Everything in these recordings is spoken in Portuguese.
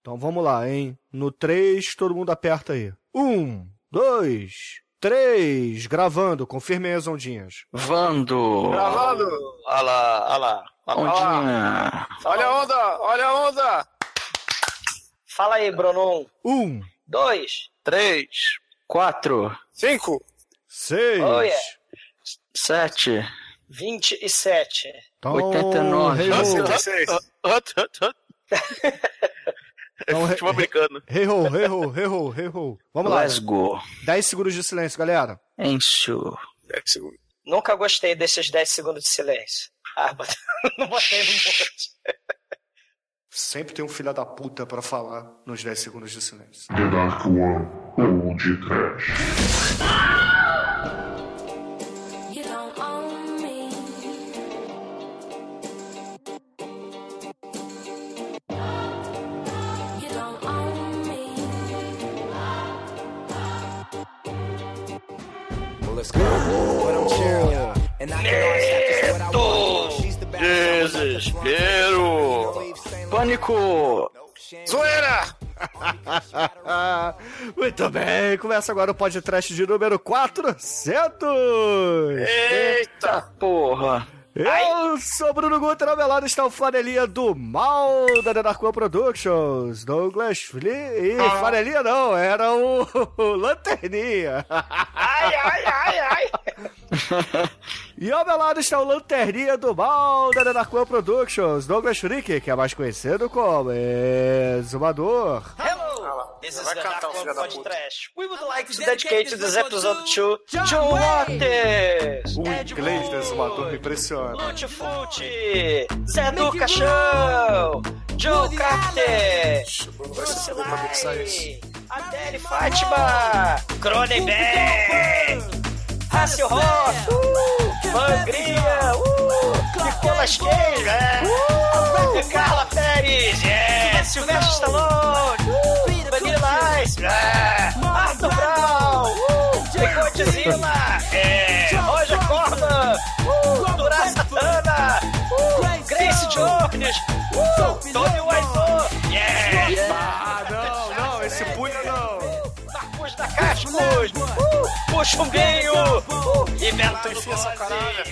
Então vamos lá, hein? No 3, todo mundo aperta aí. 1, 2, 3. Gravando, com as ondinhas. Vando! Gravando! Olha lá, olha lá. Ondinha! Olha a onda, olha a onda! Fala aí, Bruno. 1, 2, 3, 4, 5, 6, 7, 27, 89, 86. Então, É futebol americano. hey ho, hey ho, hey ho, hey ho. Vamos lá. Let's go. 10 segundos de silêncio, galera. Encho. Dez segundos. Nunca gostei desses 10 segundos de silêncio. Ah, bot- não botei no monte. Sempre tem um filho da puta pra falar nos 10 segundos de silêncio. The Dark One ou de Trash. Desespero. Pânico. Zoeira. Muito bem, começa agora o podcast de número 400. Eita. Porra. Eu sou Bruno Guter, ao meu lado está o flanelinha do mal da One Productions, Douglas Fli... Ih, flanelinha não, era o, o Lanterninha. Ai, ai, ai, ai. E ao meu lado está o Lanterninha do mal da One Productions, Douglas Freak, que é mais conhecido como Exumador. Hello. This is Vai the cantar Dark o filho da Pod puta. Trash. We would like to dedicate this episode to John Waters, O inglês Wood, Exumador me impressiona. Lute Fute, Zé do Caixão, Joe Carter, vai Bruce isso. Lai, Adele Fátima, Cronenberg, Hasselhoff, uh, Mangria, uh, Nicolas Cage, é, uh, Carla Pérez, é, Silvestre Stallone, Ice, é, Arthur Brown, uh, Godzilla, é, Roger Corman, uh, Satana, uh, Grace Jones, uh, Tony Wiseau, yeah, Ah, não, não, esse punho não. Marcos da Cascos, uh, o Chumbinho, uh, e Beto enfia essa caralho.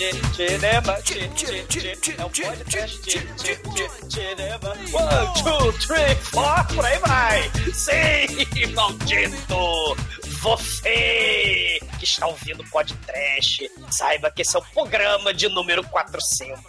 É, cinema, é um podcast, cinema. One, two, three, four, por aí vai. Sim, maldito. Você que está ouvindo o podcast, saiba que esse é o programa de número 400.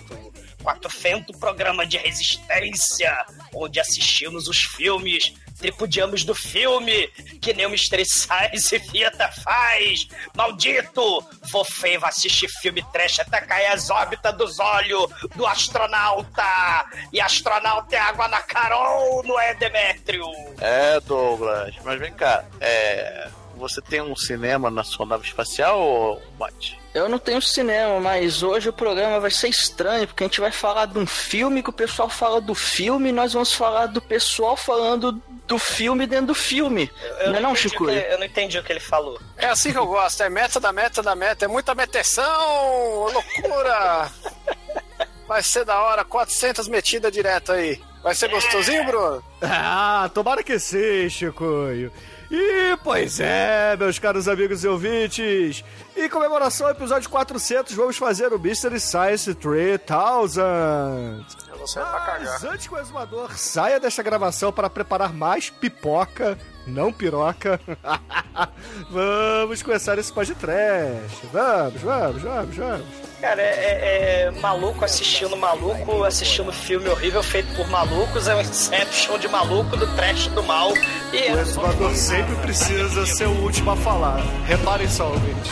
400 programa de resistência, onde assistimos os filmes, tripudiamos do filme, que nem o Mystery Science Fiata faz. Maldito! Você vai assistir filme trash até cair as órbitas dos olhos do astronauta! E astronauta é água na Carol, não é, Demétrio? É, Douglas. Mas vem cá, é. Você tem um cinema na sua nave espacial, ou Mate? Eu não tenho cinema, mas hoje o programa vai ser estranho, porque a gente vai falar de um filme que o pessoal fala do filme e nós vamos falar do pessoal falando do filme dentro do filme. Eu não é não, entendi o Chico? que ele- eu não entendi o que ele falou. É assim que eu gosto. É meta da meta da meta. É muita meteção. Loucura. Vai ser da hora. 400 metidas direto aí. Vai ser gostosinho, Bruno? Ah, tomara que sim, Chicoio. E, pois é, meus caros amigos e ouvintes, em comemoração ao episódio 400, vamos fazer o Mystery Science 3000. Vou sair pra cagar. Mas antes que o exumador saia desta gravação para preparar mais pipoca, não piroca, vamos começar esse podcast. Vamos, vamos, vamos, vamos. Cara, é, é- é maluco assistindo maluco, assistindo filme horrível feito por malucos, é um Inception de maluco, do trash do mal. E O exumador sempre precisa ser o último a falar. Reparem só, ouvintes.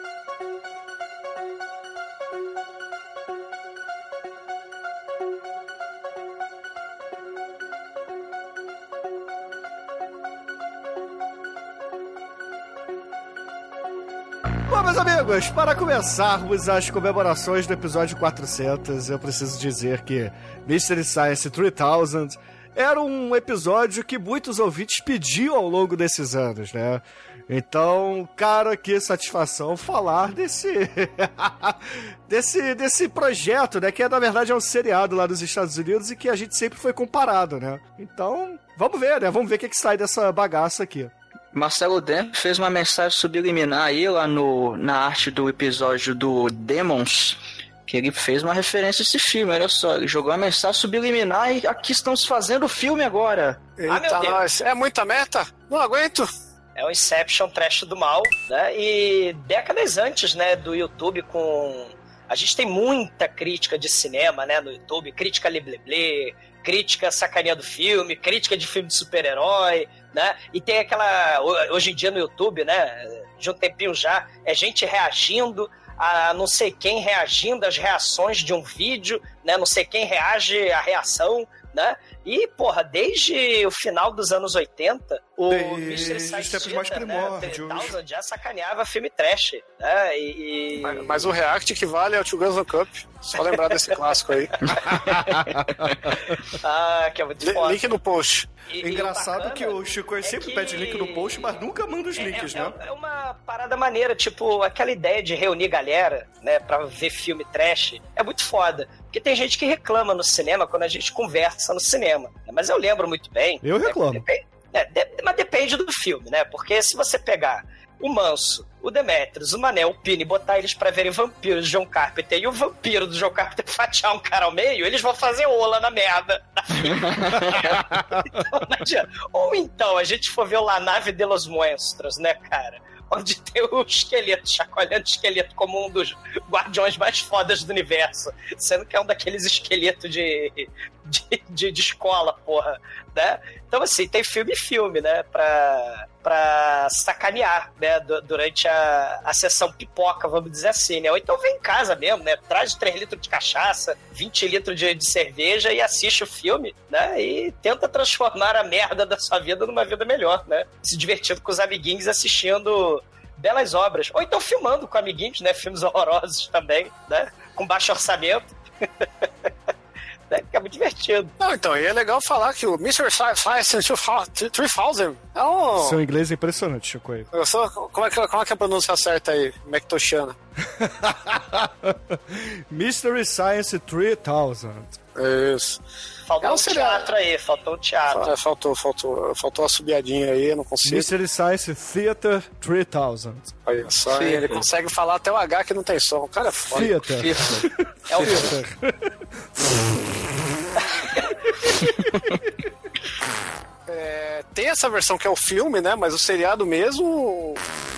Bom, meus amigos, para começarmos as comemorações do episódio 400, eu preciso dizer que Mystery Science 3000 era um episódio que muitos ouvintes pediam ao longo desses anos, né? Então, cara, que satisfação falar desse desse desse projeto, né, que é, na verdade é um seriado lá dos Estados Unidos e que a gente sempre foi comparado, né? Então, vamos ver, né? Vamos ver o que, que sai dessa bagaça aqui. Marcelo Demp fez uma mensagem subliminar aí lá no, na arte do episódio do Demons, que ele fez uma referência a esse filme, olha só, ele jogou uma mensagem subliminar e aqui estamos fazendo o filme agora. Eita, meu Deus. nós. É muita meta? Não aguento. É o Inception Trash do Mal, né? E décadas antes, né, do YouTube com... A gente tem muita crítica de cinema, né, no YouTube. Crítica lebleble, crítica sacaninha do filme, crítica de filme de super-herói, né? E tem aquela... ho- Hoje em dia no YouTube, né, de um tempinho já, é gente reagindo a não sei quem reagindo às reações de um vídeo, né? Não sei quem reage à reação, né? E, porra, desde o final dos anos 80, o Science tempos mais Theater, primórdios. Né, 3000 já sacaneava filme trash, né? E, e- Mas, mas o React que vale é o Two Guns no Cup. Só lembrar desse clássico aí. Ah, que é muito foda. Link no post. E- e Engraçado bacana que o Chico é sempre que- pede link no post, mas nunca manda os É- links, é, né? é uma parada maneira, tipo, aquela ideia de reunir galera, né, pra ver filme trash, é muito foda. Porque tem gente que reclama no cinema quando a gente conversa no cinema. né? Mas eu lembro muito bem. Eu né, reclamo. é, de- mas depende do filme, né? Porque se você pegar o Manso, o Demetrius, o Manel, o Pini botar eles pra verem vampiros de John Carpenter e o vampiro do John Carpenter fatiar um cara ao meio, eles vão fazer ola na merda. Então, não adianta. Ou então a gente for ver lá a nave de los monstros, né, cara? Onde tem o esqueleto, chacoalhando o esqueleto como um dos guardiões mais fodas do universo. Sendo que é um daqueles esqueletos de, de, de, de escola, porra. Né? Então, assim, tem filme e filme, né? Pra, pra sacanear, né? du- Durante a, a sessão pipoca, vamos dizer assim, né? Ou então vem em casa mesmo, né? Traz 3 litros de cachaça, 20 litros de, de cerveja e assiste o filme, né? E tenta transformar a merda da sua vida numa vida melhor, né? Se divertindo com os amiguinhos assistindo belas obras. Ou então filmando com amiguinhos, né? Filmes horrorosos também, né? Com baixo orçamento. né? Que é muito divertido. Não, então, e é legal falar que o Mr. Science 3000 é um... Seu inglês é impressionante, Chico. Eu sou, como, é que, como é que é a pronúncia certa aí? Mactoshiana. Mystery Science 3000. Isso. Faltou É um um teatro aí, faltou um teatro. É, faltou, faltou, faltou a subiadinha aí, não consigo. Mystery Science Theater 3000. Olha só, Sim. ele consegue falar até o H que não tem som. O cara é foda. Theater. É o Theater. É, tem essa versão que é o filme, né? Mas o seriado mesmo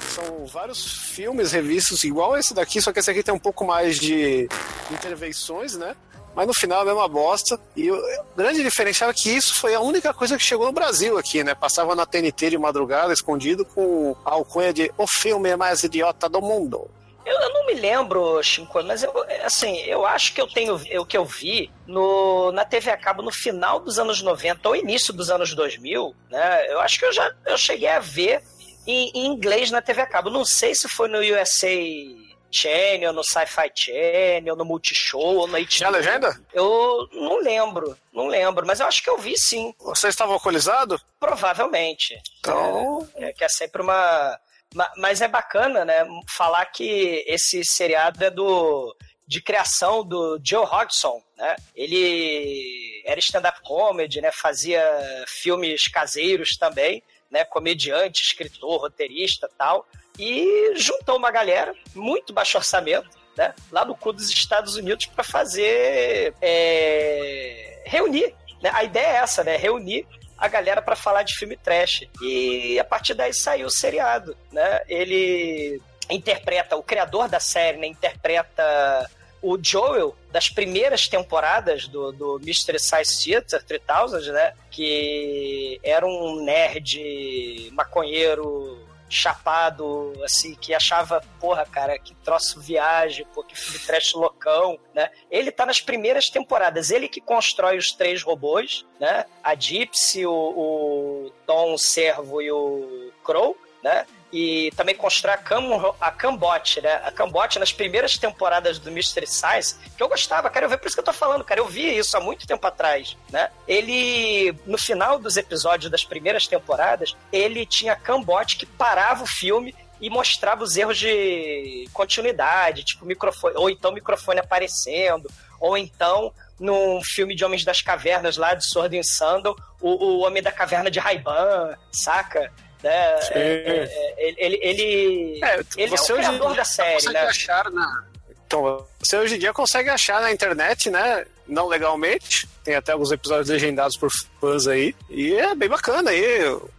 são vários filmes revistos igual esse daqui, só que esse aqui tem um pouco mais de intervenções, né? Mas no final é a mesma bosta. E o grande diferencial é que isso foi a única coisa que chegou no Brasil aqui, né? Passava na TNT de madrugada, escondido, com a alcunha de O filme mais idiota do mundo. Eu, eu não me lembro, Chico, mas eu, assim, eu acho que eu tenho o que eu vi no, na TV a cabo no final dos anos 90 ou início dos anos 2000, né? Eu acho que eu já eu cheguei a ver em, em inglês na TV a cabo. Não sei se foi no USA Channel, no Sci-Fi Channel, no Multishow ou no HBO. Tinha legenda? Eu não lembro, não lembro, mas eu acho que eu vi sim, Você estava alcoolizado? provavelmente. Então, É, que é sempre uma. ma- Mas é bacana, né? Falar que esse seriado é do. De criação do Joe Hodgson, né? Ele era stand-up comedy, né? Fazia filmes caseiros também, né? Comediante, escritor, roteirista tal. E juntou uma galera, muito baixo orçamento, né? Lá no cu dos Estados Unidos para fazer. é, reunir. Né? A ideia é essa, né? Reunir a galera para falar de filme trash. E a partir daí saiu o seriado, né? Ele interpreta, o criador da série, né, interpreta o Joel das primeiras temporadas do, do Mystery Science Theater 3000, né? Que era um nerd maconheiro chapado, assim, que achava, porra, cara, que troço viagem, pô, que filme trash loucão, né? Ele tá nas primeiras temporadas, ele que constrói os três robôs, né? A Gypsy, o, o Tom, o Servo e o Crow, né? E também constrói a, Cam a Cambot, né? A Cambot nas primeiras temporadas do Mystery Science, que eu gostava, cara, eu vi por isso que eu tô falando, cara, eu vi isso há muito tempo atrás, né? Ele, no final dos episódios das primeiras temporadas, ele tinha a Cambot que parava o filme e mostrava os erros de continuidade, tipo microfone, ou então microfone aparecendo, ou então num filme de Homens das Cavernas lá de Sword and Sandal, o, o Homem da Caverna de Ray-Ban, saca? Né? É, é, ele ele, É, ele você é o hoje em criador dia da série, consegue né? achar na. Então, você hoje em dia consegue achar na internet, né? Não legalmente. Tem até alguns episódios legendados por fãs aí. E é bem bacana aí.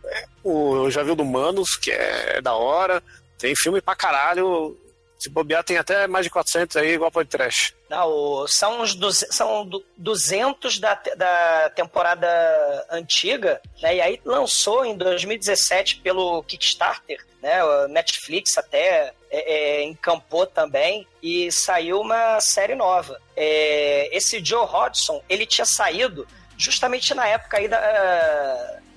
É, O, eu já vi o do Manos, que é da hora. Tem filme pra caralho. Se bobear, tem até mais de 400 aí, igual pode trash. Não, são os duze- são du- 200 da, da temporada antiga, né? E aí lançou em 2017 pelo Kickstarter, né? Netflix até é, é, encampou também e saiu uma série nova. É, esse Joe Hodgson, ele tinha saído justamente na época aí da,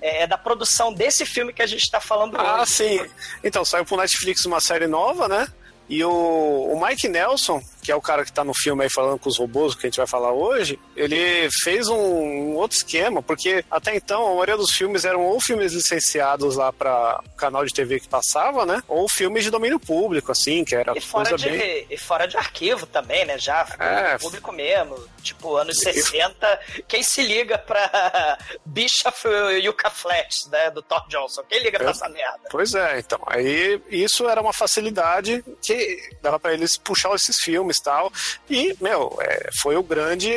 é, da produção desse filme que a gente está falando Ah, hoje. sim. Então, saiu pro Netflix uma série nova, né? E o, o Mike Nelson, que é o cara que tá no filme aí falando com os robôs, que a gente vai falar hoje, ele fez um, outro esquema, porque até então a maioria dos filmes eram ou filmes licenciados lá para canal de TV que passava, né? Ou filmes de domínio público, assim, que era E fora, de, bem. e fora de arquivo também, né? Já É. público mesmo. Tipo, anos 60. Quem se liga pra Bishop Yucca Flats, né? Do Thor Johnson? Quem liga pra É. essa merda? Pois é, então. Aí isso era uma facilidade que dava pra eles puxar esses filmes e tal. E, meu, é, foi o grande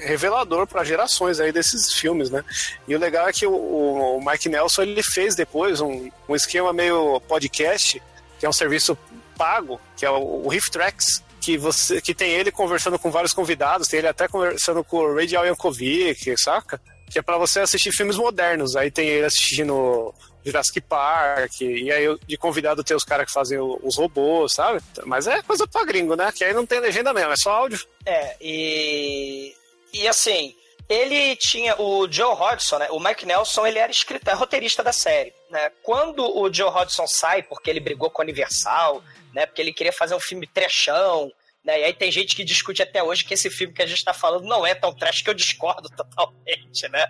revelador para gerações aí desses filmes, né? E o legal é que o, o Mike Nelson ele fez depois um, um esquema meio podcast, que é um serviço pago, que é o, o Riff Tracks. Que, você, que tem ele conversando com vários convidados, tem ele até conversando com o Radial Yankovic, saca? Que é pra você assistir filmes modernos. Aí tem ele assistindo Jurassic Park, e aí de convidado tem os caras que fazem os robôs, sabe? Mas é coisa pra gringo, né? Que aí não tem legenda mesmo, é só áudio. É, e. E assim, ele tinha. O Joe Hodgson, né? O Mike Nelson, ele era escritor, roteirista da série. Né? Quando o Joe Hodgson sai, porque ele brigou com a Universal, né? Porque ele queria fazer um filme trechão. Né? E aí tem gente que discute até hoje que esse filme que a gente está falando não é tão trash que eu discordo totalmente, né?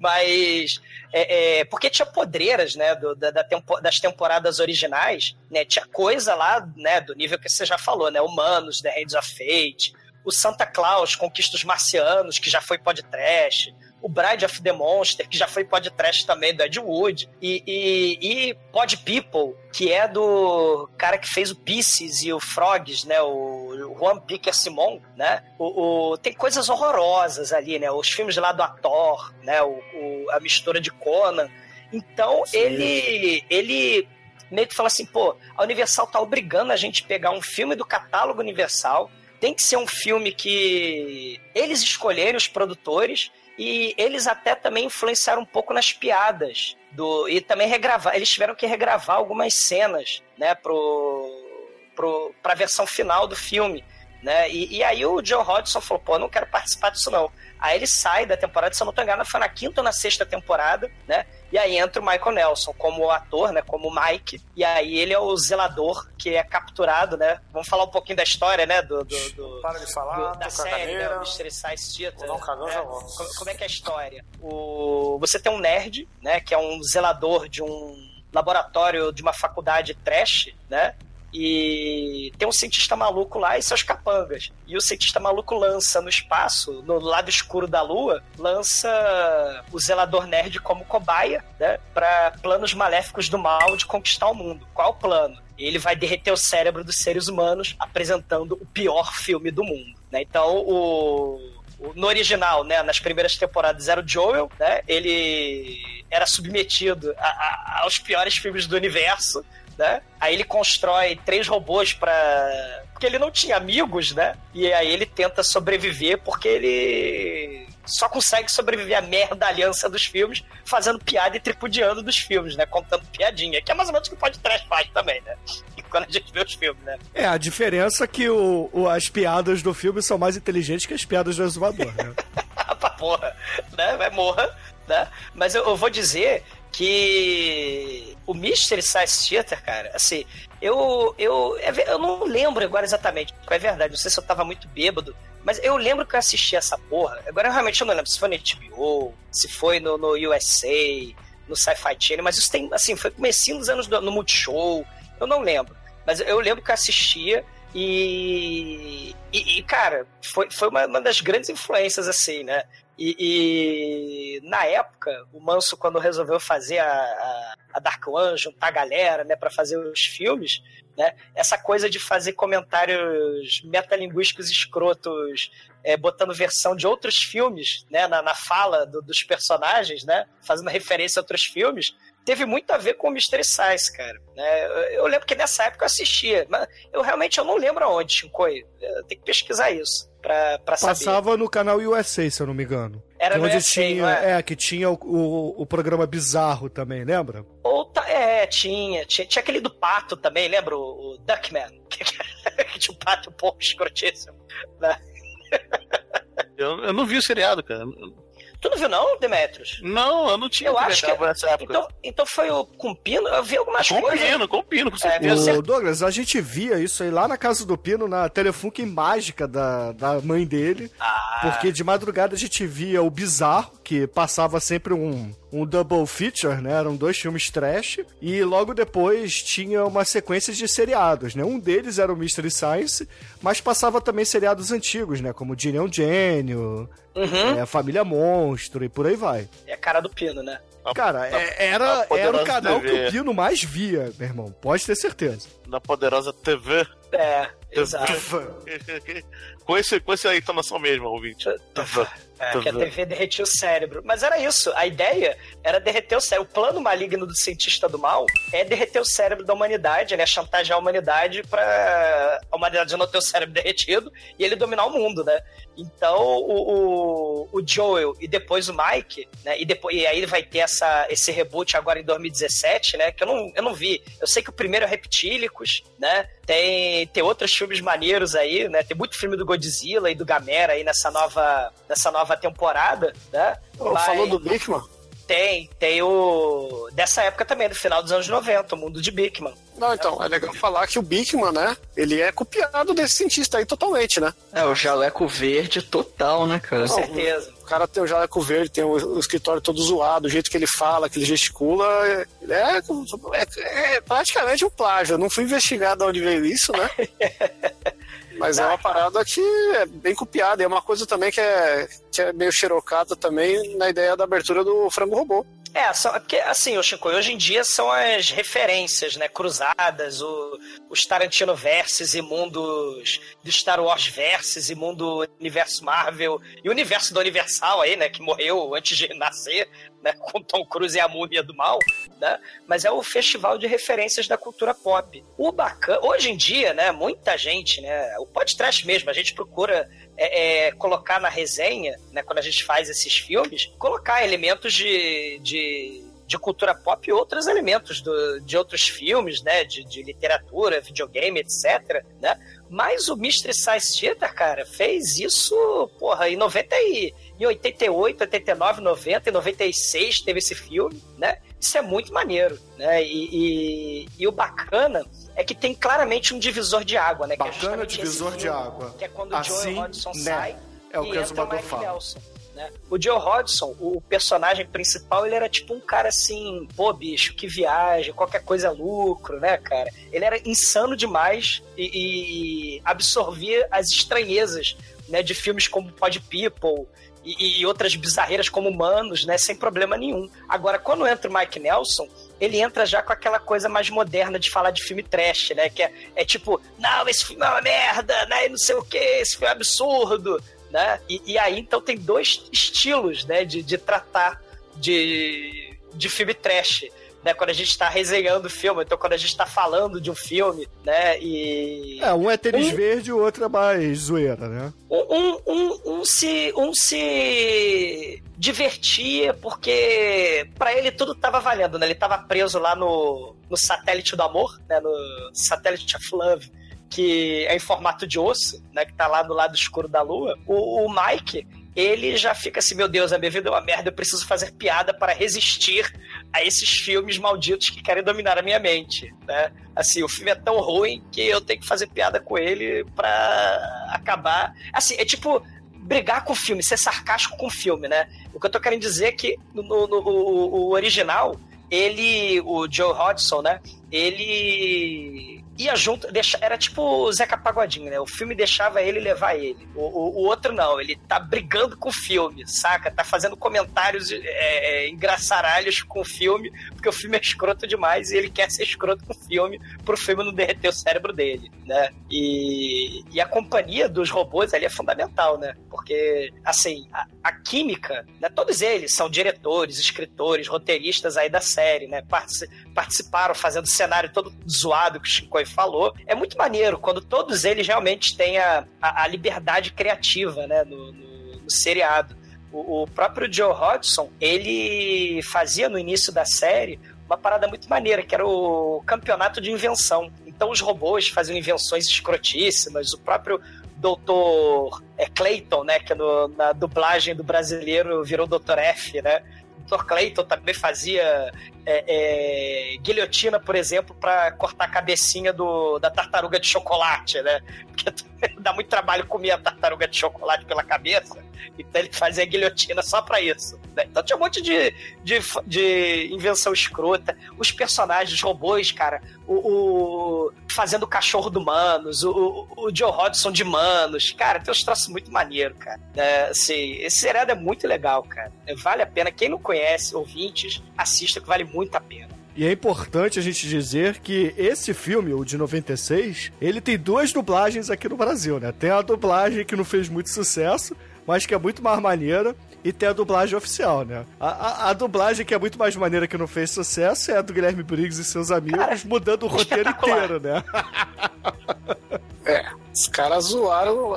Mas é, é, porque tinha podreiras, né, do- da, da tempo- das temporadas originais, né? Tinha coisa lá, né, do nível que você já falou, né? Humanos, The Hands of Fate, o Santa Claus Conquista os Marcianos, que já foi podcast, o Bride of the Monster, que já foi podcast também do Ed Wood, e, e, e Pod People, que é do cara que fez o Pisces e o Frogs, né, o Juan Piquer Simon, né, o, o- tem coisas horrorosas ali, né, os filmes lá do Ator, né, o, o- a mistura de Conan, então ele, ele meio que fala assim, pô, a Universal tá obrigando a gente a pegar um filme do catálogo Universal, tem que ser um filme que eles escolherem os produtores e eles até também influenciaram um pouco nas piadas do e também regravar, eles tiveram que regravar algumas cenas, né, pro, pro pra versão final do filme, né? E, e aí o Joe Hodgson falou, pô, eu não quero participar disso não. Aí ele sai da temporada, se eu não tô enganado, foi na quinta ou na sexta temporada, né? E aí entra o Michael Nelson como ator, né? Como Mike. E aí ele é o zelador que é capturado, né? Vamos falar um pouquinho da história, né? Do, do, do- Para de falar, do- da série, né? O Mystery Science Theater. Um cagão, né? já volto. Como, como é que é a história? O, você tem um nerd, né? Que é um zelador de um laboratório de uma faculdade trash, né? E tem um cientista maluco lá e seus capangas. E o cientista maluco lança no espaço, no lado escuro da lua, lança o zelador nerd como cobaia, né? Pra planos maléficos do mal de conquistar o mundo. Qual o plano? Ele vai derreter o cérebro dos seres humanos apresentando o pior filme do mundo. Né? Então, o- no original, né, nas primeiras temporadas era o Joel, né? Ele era submetido a- a- aos piores filmes do universo, né? Aí ele constrói três robôs para porque ele não tinha amigos, né? E aí ele tenta sobreviver porque ele só consegue sobreviver à merda aliança dos filmes fazendo piada e tripudiando dos filmes, né? Contando piadinha, que é mais ou menos o que pode trás faz também, né? E quando a gente vê os filmes, né? É, a diferença é que o, o- as piadas do filme são mais inteligentes que as piadas do exumador, né? pra porra, né? Vai morra, né? Mas eu, eu vou dizer que o, Mystery Science Theater, cara, assim, eu, eu, é eu não lembro agora exatamente, é verdade, não sei se eu tava muito bêbado, mas eu lembro que eu assisti essa porra, agora eu realmente não lembro se foi no HBO, se foi no, no USA, no Sci-Fi Channel, mas isso tem, assim, foi comecinho dos anos do, no Multishow, eu não lembro, mas eu lembro que eu assistia e, e, e, cara, foi, foi uma, uma das grandes influências, assim, né? E, e na época, o Manso, quando resolveu fazer a, a, Dark One, juntar a galera, né, para fazer os filmes, né, essa coisa de fazer comentários metalinguísticos escrotos, é, botando versão de outros filmes, né, na, na fala do- dos personagens, né, fazendo referência a outros filmes, teve muito a ver com o Mystery Science, cara. Né? Eu, eu lembro que nessa época eu assistia, mas eu realmente eu não lembro aonde, Shinkoi. Tenho que pesquisar isso pra, pra saber. Passava no canal USA, se eu não me engano. Era Que no onde USA, tinha, não é? é, que tinha o, o, o programa bizarro também, lembra? Ou tá, é, tinha, tinha. Tinha aquele do pato também, lembra? O, o Duckman. Que, que tinha um pato um pouco escrotíssimo. né? Eu, eu não vi o seriado, cara. Tu não viu, não, Demetrius? Não, eu não tinha Eu acho que. nessa época. Então, então foi o com Pino? Eu vi algumas com coisas. pino, com pino, com É, certeza. O Douglas, a gente via isso aí lá na casa do Pino, na Telefunken mágica da, da mãe dele. Ah, Porque de madrugada a gente via o Bizarro, que passava sempre um, um double feature, né? Eram dois filmes trash. E logo depois tinha uma sequência de seriados, né? Um deles era o Mystery Science, mas passava também seriados antigos, né? Como Gene é Gênio, uhum. é, Família Monstro e por aí vai. É a cara do Pino, né? Cara, é- era, era o canal TV. que o Pino mais via, meu irmão. Pode ter certeza. Da poderosa TV. É, exato. com, esse, com essa entonação mesmo, ouvinte. É, que a TV derretia o cérebro. Mas era isso. A ideia era derreter o cérebro. O plano maligno do cientista do mal é derreter o cérebro da humanidade, né? Chantagear a humanidade pra a humanidade não ter o cérebro derretido e ele dominar o mundo, né? Então, o, o, o Joel e depois o Mike, né? E, depois, e aí vai ter essa, esse reboot agora em 2017, né? Que eu não, eu não vi. Eu sei que o primeiro é Reptílicos, né? Tem, tem outros filmes maneiros aí, né? Tem muito filme do Godzilla e do Gamera aí nessa nova, nessa nova temporada, né? Ô, Mas Falou do Bickman? Tem, tem o. Dessa época também, do final dos anos 90, o mundo de Bickman. Não, então, é legal falar que o Bickman, né? Ele é copiado desse cientista aí totalmente, né? É, o jaleco verde total, né, cara? Com certeza. O cara tem o jaleco verde, tem o, escritório todo zoado, o jeito que ele fala, que ele gesticula, é, é, é praticamente um plágio. Eu não fui investigar de onde veio isso, né? Mas é uma parada que é bem copiada. E é uma coisa também que é, que é meio xerocada também na ideia da abertura do frango robô. É, são, é porque assim, o Chico, hoje em dia são as referências, né, cruzadas, o, os Tarantino versus e mundos do Star Wars versus e mundo universo Marvel e o universo da Universal aí, né, que morreu antes de nascer, né, com Tom Cruise e a múmia do mal, né, mas é o festival de referências da cultura pop. O bacana, hoje em dia, né, muita gente, né, o podcast mesmo, a gente procura é, é, colocar na resenha, né, quando a gente faz esses filmes, colocar elementos de, de, de cultura pop e outros elementos do, de outros filmes, né, de, de literatura, videogame, etc, né? Mas o Mystery Science Theater, cara, fez isso, porra, em 90 e, em 88, 89, 90 e 96 teve esse filme, né? Isso é muito maneiro, né? E, e, e o bacana é que tem claramente um divisor de água, né? é Bacana esse divisor de filme, água. Que é quando o Assim, Joel Hodgson né? sai É o e que o entra o Mike fala. Nelson. Né? O Joe Hodgson, o personagem principal, ele era tipo um cara assim, pô, bicho, que viagem, qualquer coisa é lucro, né, cara? Ele era insano demais e, e absorvia as estranhezas, né, de filmes como Pod People e, e outras bizarreiras como Humanos, né, sem problema nenhum. Agora, quando entra o Mike Nelson, ele entra já com aquela coisa mais moderna de falar de filme trash, né? Que é, é tipo, não, esse filme é uma merda, né? e Não sei o que, esse filme é absurdo, né? E, e aí, então, tem dois estilos, né? De, de tratar de, de filme trash. Né, quando a gente tá resenhando o filme, então quando a gente tá falando de um filme, né? E. É, um é tênis Um- verde e o outro é mais zoeira, né? um, um, um, um se, um se divertia porque pra ele tudo tava valendo, né? Ele tava preso lá no, no satélite do amor, né? No satélite of love, que é em formato de osso, né? Que tá lá do lado escuro da lua. O, o Mike, ele já fica assim, meu Deus, a minha vida é uma merda, eu preciso fazer piada para resistir, a esses filmes malditos que querem dominar a minha mente, né? Assim, o filme é tão ruim que eu tenho que fazer piada com ele pra acabar. Assim, é tipo brigar com o filme, ser sarcástico com o filme, né? O que eu tô querendo dizer é que no, no- no- o, o original, ele, o Joe Hodgson, né? Ele ia junto, deixa, era tipo o Zeca Pagodinho, né? O filme deixava ele levar ele. O, o- o outro não, ele tá brigando com o filme, saca? Tá fazendo comentários é, é, engraçaralhos com o filme, porque o filme é escroto demais e ele quer ser escroto com o filme pro filme não derreter o cérebro dele, né? E, e a companhia dos robôs ali é fundamental, né? Porque, assim, a, a química, né? Todos eles são diretores, escritores, roteiristas aí da série, né? Partici- participaram fazendo cenário todo zoado que o Shinkoi falou. É muito maneiro quando todos eles realmente têm a, a, a liberdade criativa, né? No, no- no seriado. O, o próprio Joe Hodgson, ele fazia no início da série uma parada muito maneira, que era o campeonato de invenção. Então os robôs faziam invenções escrotíssimas, o próprio Dr. é, Clayton, né, que no- na dublagem do brasileiro virou Dr. F, né? Dr. Clayton também fazia é, é, guilhotina, por exemplo, para cortar a cabecinha do, da tartaruga de chocolate, né? Porque dá muito trabalho comer a tartaruga de chocolate pela cabeça, então ele fazia guilhotina só para isso. né? Então tinha um monte de, de, de invenção escrota. Os personagens, os robôs, cara, o, o- fazendo o cachorro do Manos, o, o, Joe Hodgson de Manos, cara, tem uns troços muito maneiro, cara. É, assim, esse seriado é muito legal, cara. É, Vale a pena. Quem não conhece, ouvintes, assista que vale muito a pena. E é importante a gente dizer que esse filme, o de 96, ele tem duas dublagens aqui no Brasil, né? Tem a dublagem que não fez muito sucesso, mas que é muito mais maneira, e tem a dublagem oficial, né? A, a- a dublagem que é muito mais maneira que não fez sucesso é a do Guilherme Briggs e seus amigos, Cara, mudando o roteiro inteiro, né? É, os caras zoaram.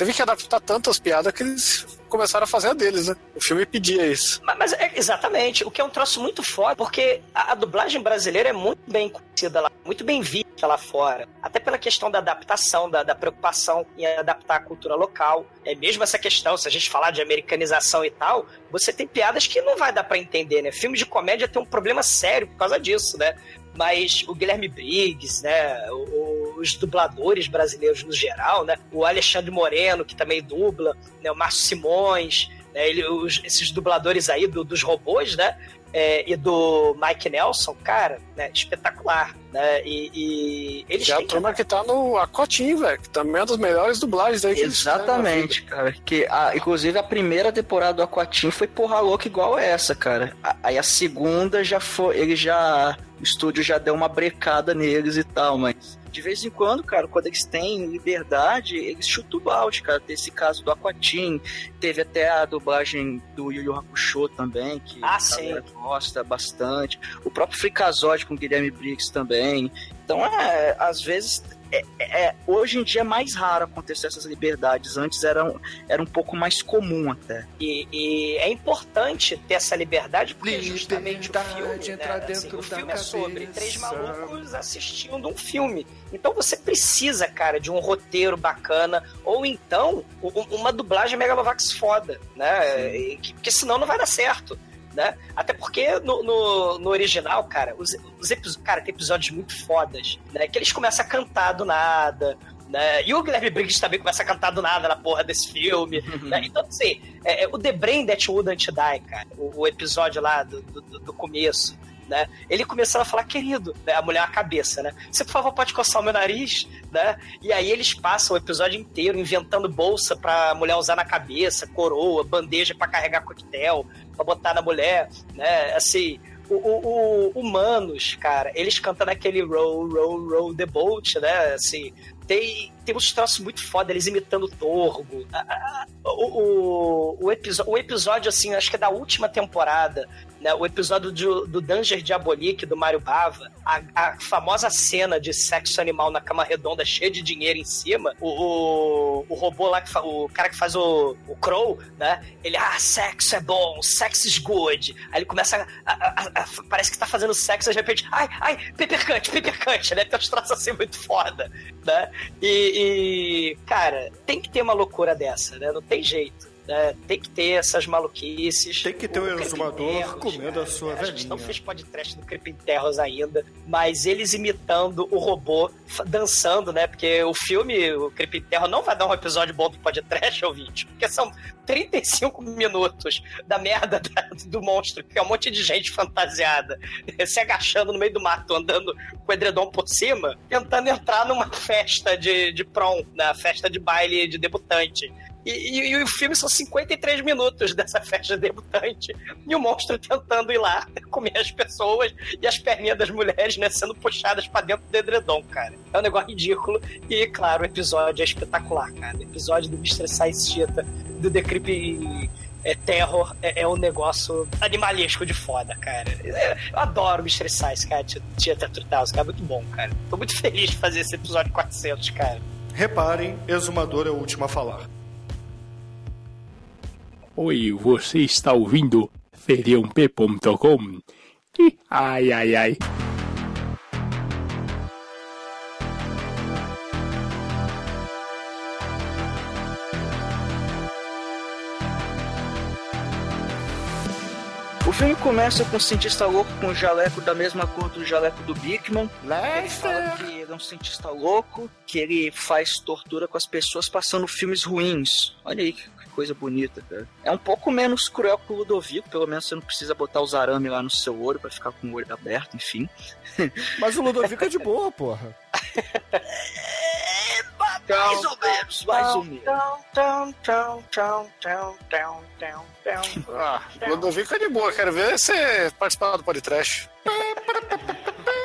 Teve que adaptar tantas piadas que eles começaram a fazer a deles, né? O filme pedia isso. Mas, mas é exatamente, o que é um troço muito foda, porque a, a dublagem brasileira é muito bem conhecida lá, muito bem vista lá fora. Até pela questão da adaptação, da, da preocupação em adaptar a cultura local. É mesmo essa questão, se a gente falar de americanização e tal, você tem piadas que não vai dar pra entender, né? Filme de comédia tem um problema sério por causa disso, né? Mas o Guilherme Briggs, né? o- os dubladores brasileiros no geral, né? O Alexandre Moreno, que também dubla, né? O Márcio Simões, né? Ele, os- esses dubladores aí do- dos robôs, né? É, e do Mike Nelson, cara, né? espetacular, né? E, e eles E a turma que tá no Acotinho, velho, que também é uma das melhores dublagens aí que. Exatamente, cara. Que, a, inclusive a primeira temporada do Aquatim foi porra louca igual essa, cara. A- Aí a segunda já foi. Ele já. O estúdio já deu uma brecada neles e tal, mas. De vez em quando, cara, quando eles têm liberdade, eles chutam o balde, cara. Tem esse caso do Aquatim, teve até a dublagem do Yu Yu Hakusho também, que Ah, a sim. galera gosta bastante. O próprio Fricazode com Guilherme Briggs também. Então, é, às vezes, é, é- hoje em dia é mais raro acontecer essas liberdades. Antes era, um- era um pouco mais comum até. E, e é importante ter essa liberdade porque justamente o filme, né, assim, o filme é sobre três malucos assistindo um filme. Então você precisa, cara, de um roteiro bacana ou então uma dublagem Megalovax foda, né? E que- Porque senão não vai dar certo. Né? Até porque no, no, no original, cara, os, os episódios, cara, tem episódios muito fodas, né? Que eles começam a cantar do nada, né? E o Guilherme Briggs também começa a cantar do nada na porra desse filme. né? Então, assim, é, é, o The Brain That Wouldn't Die, cara, o, o episódio lá do, do, do começo, né? Ele começava a falar, querido, né? a mulher é a cabeça, né? Você, por favor, pode coçar o meu nariz, né? E aí eles passam o episódio inteiro inventando bolsa pra mulher usar na cabeça, coroa, bandeja pra carregar coquetel, pra botar na mulher, né? Assim, o, o, o Humanos, cara, eles cantando aquele roll, roll, roll the boat, né? Assim, tem, tem uns troços muito foda, eles imitando o Torgo. O, o, o, episo- o episódio, assim, acho que é da última temporada, né? O episódio do, do Danger Diabolique, do Mario Bava, a, a famosa cena de sexo animal na cama redonda, cheia de dinheiro em cima, o, o, o robô lá, que fa- o cara que faz o, o Crow, né? Ele, ah, sexo é bom, sexo is good. Aí ele começa a, a- a- parece que tá fazendo sexo, de repente, ai, ai, pepercante, pepercante, né? Tem uns troços assim muito foda, né? E, e, cara, tem que ter uma loucura dessa, né? Não tem jeito. Né? Tem que ter essas maluquices. Tem que ter um O exumador comendo Terrors, a sua A gente não velhinha. fez podcast do Terrors ainda, mas eles imitando o robô, dançando, né? Porque o filme, o Creepy Terror, não vai dar um episódio bom do podcast, ouvinte, porque são 35 minutos da merda da- do monstro, que é um monte de gente fantasiada, se agachando no meio do mato, andando com o edredom por cima, tentando entrar numa festa de, de prom, na festa de baile de debutante. E, e- e o filme são 53 minutos dessa festa de debutante. E o monstro tentando ir lá comer as pessoas e as perninhas das mulheres, né, sendo puxadas pra dentro do edredom, cara. É um negócio ridículo. E, claro, o episódio é espetacular, cara. O episódio do Mr. Science Cheetah, do The Creepy é, Terror, é, é um negócio animalesco de foda, cara. É, eu adoro Mr. Science, cara. Cheetah 3000, cara. Muito bom, cara. Tô muito feliz de fazer esse episódio 400, cara. Reparem, exumador é o último a falar. Oi, você está ouvindo feriump.com? Ai, ai, ai. O filme começa com um cientista louco com um jaleco da mesma cor do jaleco do Bigman. Ele fala que ele é um cientista louco, que ele faz tortura com as pessoas passando filmes ruins. Olha aí que coisa bonita, cara. É um pouco menos cruel que o Ludovico, pelo menos você não precisa botar os arame lá no seu olho pra ficar com o olho aberto, enfim. Mas o Ludovico é de boa, porra. Mais ou menos, mais ou menos. Ah, Ludovico é de boa, quero ver você participar do podcast.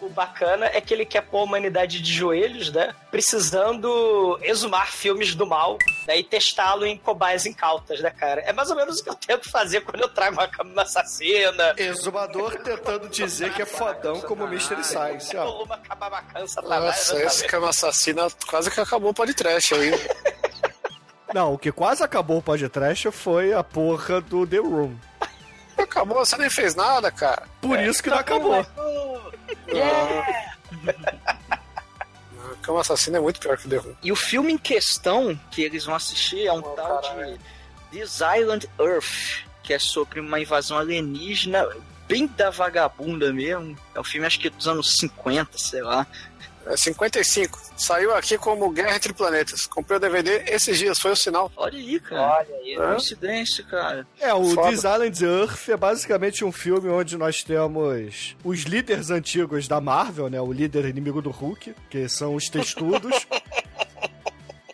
O, bacana é que ele quer pôr a humanidade de joelhos, né? Precisando exumar filmes do mal né? e testá-lo em cobaias incautas, né, cara? É mais ou menos o que eu tento fazer quando eu trago uma cama assassina. Exumador tentando dizer que é fodão como o Mystery Science, ó. Uma satanás. Nossa, esse cama assassina quase que acabou o podcast aí. Não, o que quase acabou o podcast foi a porra do The Room. Acabou, você nem fez nada, cara. Por isso que não acabou. A cama assassina é muito pior que o The Room. E o filme em questão que eles vão assistir é um tal de This Island Earth, que é sobre uma invasão alienígena bem da vagabunda mesmo. É um filme acho que dos anos 50, sei lá. É 55. Saiu aqui como Guerra entre Planetas. Comprei o DVD esses dias, foi o sinal. Olha aí, cara. Olha aí. Coincidência, cara. É, o Foda. This Island Earth é basicamente um filme onde nós temos os líderes antigos da Marvel, né? O líder inimigo do Hulk, que são os textudos.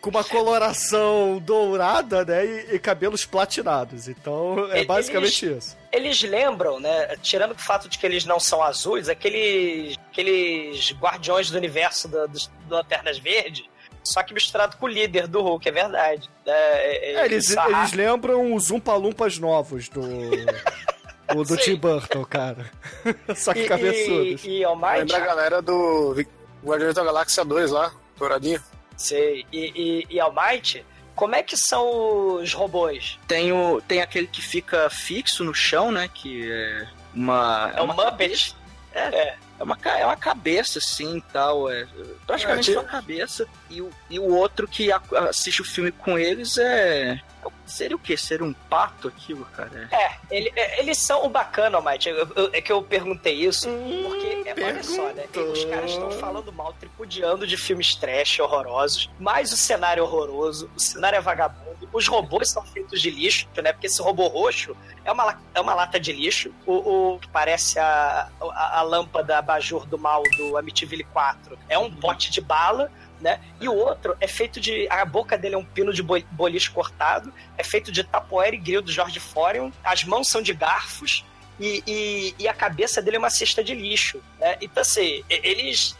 com uma coloração dourada, né? E, e cabelos platinados. Então, é Eles- basicamente isso. Eles lembram, né? Tirando o fato de que eles não são azuis, aqueles, aqueles guardiões do universo da- dos do Lanternas Verdes, só que misturado com o líder do Hulk, é verdade. É, É, eles, Sarra- eles lembram os Umpalumpas novos do. o do Sim. Tim Burton, cara. Só que e, cabeçudos. e, e Almighty, Lembra a galera do Guardiões da Galáxia 2 lá, douradinho. Sei, e, e, e Almighty, como é que são os robôs? Tem, o, tem aquele que fica fixo no chão, né? Que é uma. É um uma Muppet? É, É uma, ca- é uma cabeça, assim, e tal. É, praticamente É, só a cabeça. E o, e o outro que assiste o filme com eles é. Seria o quê? Seria um pato aquilo, cara? É, ele- é, eles são o bacana, Almighty. Eu- É que eu perguntei isso, Hum, porque é, olha só, né? Os caras estão falando mal, tripudiando de filmes trash horrorosos, mas o cenário é horroroso, o cenário é vagabundo, os robôs são feitos de lixo, né? Porque esse robô roxo é uma, é uma lata de lixo, o, o que parece a, a, a lâmpada abajur do mal do Amityville 4 é um pote de bala. Né? E o outro é feito de. A boca dele é um pino de boliche cortado, é feito de tapoeira e grill do George Forion, as mãos são de garfos e, e, e a cabeça dele é uma cesta de lixo. Né? Então, assim, eles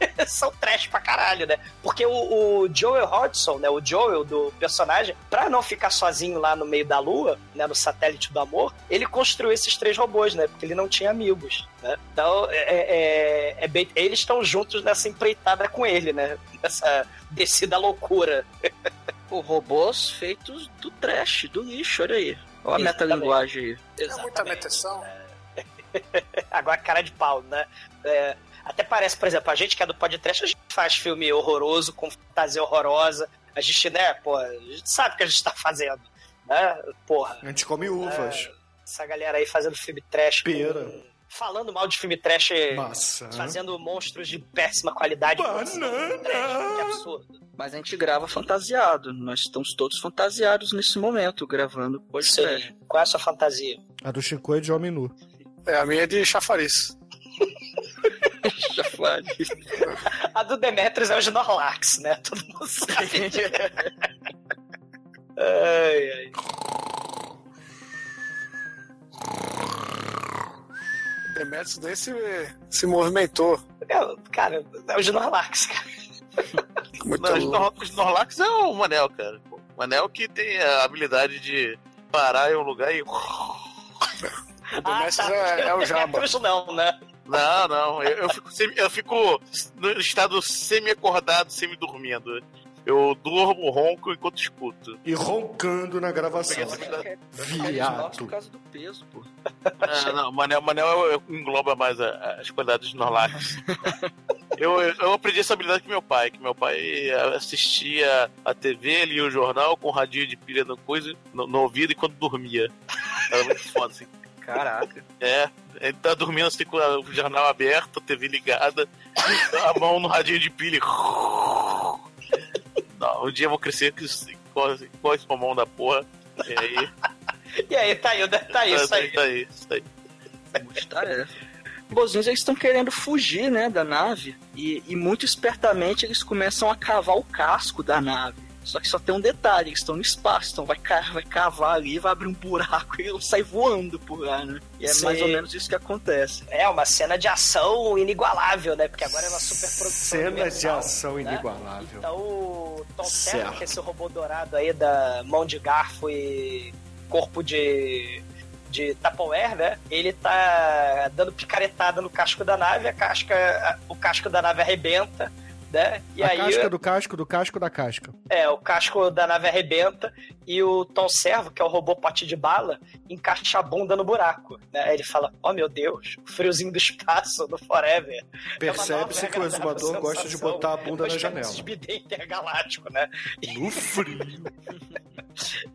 são trash pra caralho, né? Porque o, o Joel Hodgson, né? O Joel do personagem, pra não ficar sozinho lá no meio da lua, né? No satélite do amor, ele construiu esses três robôs, né? Porque ele não tinha amigos, né? Então, é, é- é bem- eles estão juntos nessa empreitada com ele, né? Nessa descida à loucura. Pô, robôs feitos do trash, do lixo, olha aí. Olha a metalinguagem aí. É muita meteção. Agora, cara de pau, né? É, até parece, por exemplo, a gente que é do podcast, a gente faz filme horroroso, com fantasia horrorosa, A gente, né, pô, a gente sabe o que a gente tá fazendo, né? Porra, A gente come uvas, essa galera aí fazendo filme trash. com- pera, Falando mal de filme trash, maçã. fazendo monstros de péssima qualidade. Banana. Trash, que absurdo. Mas a gente grava fantasiado. Nós estamos todos fantasiados nesse momento, gravando podcast. Sim. Qual é a sua fantasia? A do Chico é de homem nu. É, a minha é de chafariz. Já falei. A do Demetrius é o Snorlax, né? Todo mundo sabe. ai, ai. Demetrius nem se, se movimentou. É, cara, é o Snorlax, cara. Muito Não, o louco. O Snorlax é o Manel, cara. O Manel que tem a habilidade de parar em um lugar e. O Demetrius é, é o Jabba. Não, né? Não, não. Eu, eu fico, semi- eu fico no estado semi-acordado, semi-dormindo. Eu durmo, ronco enquanto escuto. E roncando na gravação. Habilidade. Viado. Por causa do peso, pô. Ah, não, Manel, Manel engloba mais a- as qualidades Snorlax. eu, eu, eu aprendi essa habilidade com meu pai, que meu pai assistia a TV, lia o jornal com radinho de pilha no, coisa, no, no ouvido enquanto dormia. Era muito foda, assim. Caraca. É, ele tá dormindo assim com o jornal aberto, a TV ligada, a mão no radinho de pilha. Não, um dia eu vou crescer com esse- pulmão da porra. E aí, E aí, tá aí, tá aí, isso aí. tá aí, isso aí. Tarefa. Bozinhos eles estão querendo fugir, né, da nave. E, e muito espertamente eles começam a cavar o casco da nave. Só que só tem um detalhe, eles estão no espaço, então vai, vai cavar ali, vai abrir um buraco e eles saem voando por lá, né? E é Sim. mais ou menos isso que acontece. É, uma cena de ação inigualável, né? Porque agora é uma super produção. Cena de universal, ação né? inigualável. Então o Tom Certo. Serra, que é esse robô dourado aí da mão de garfo e corpo de, de Tupperware, né? Ele tá dando picaretada no casco da nave, a casca, a- o casco da nave arrebenta, né? E a aí casca do casco do casco da casca. é, o casco da nave arrebenta e o Tom Servo, que é o robô pote de bala, encaixa a bunda no buraco. Né? Aí ele fala: Oh meu Deus, o friozinho do espaço, do Forever. Percebe-se que o exumador gosta de botar a bunda na janela. De intergaláctico, né? No frio.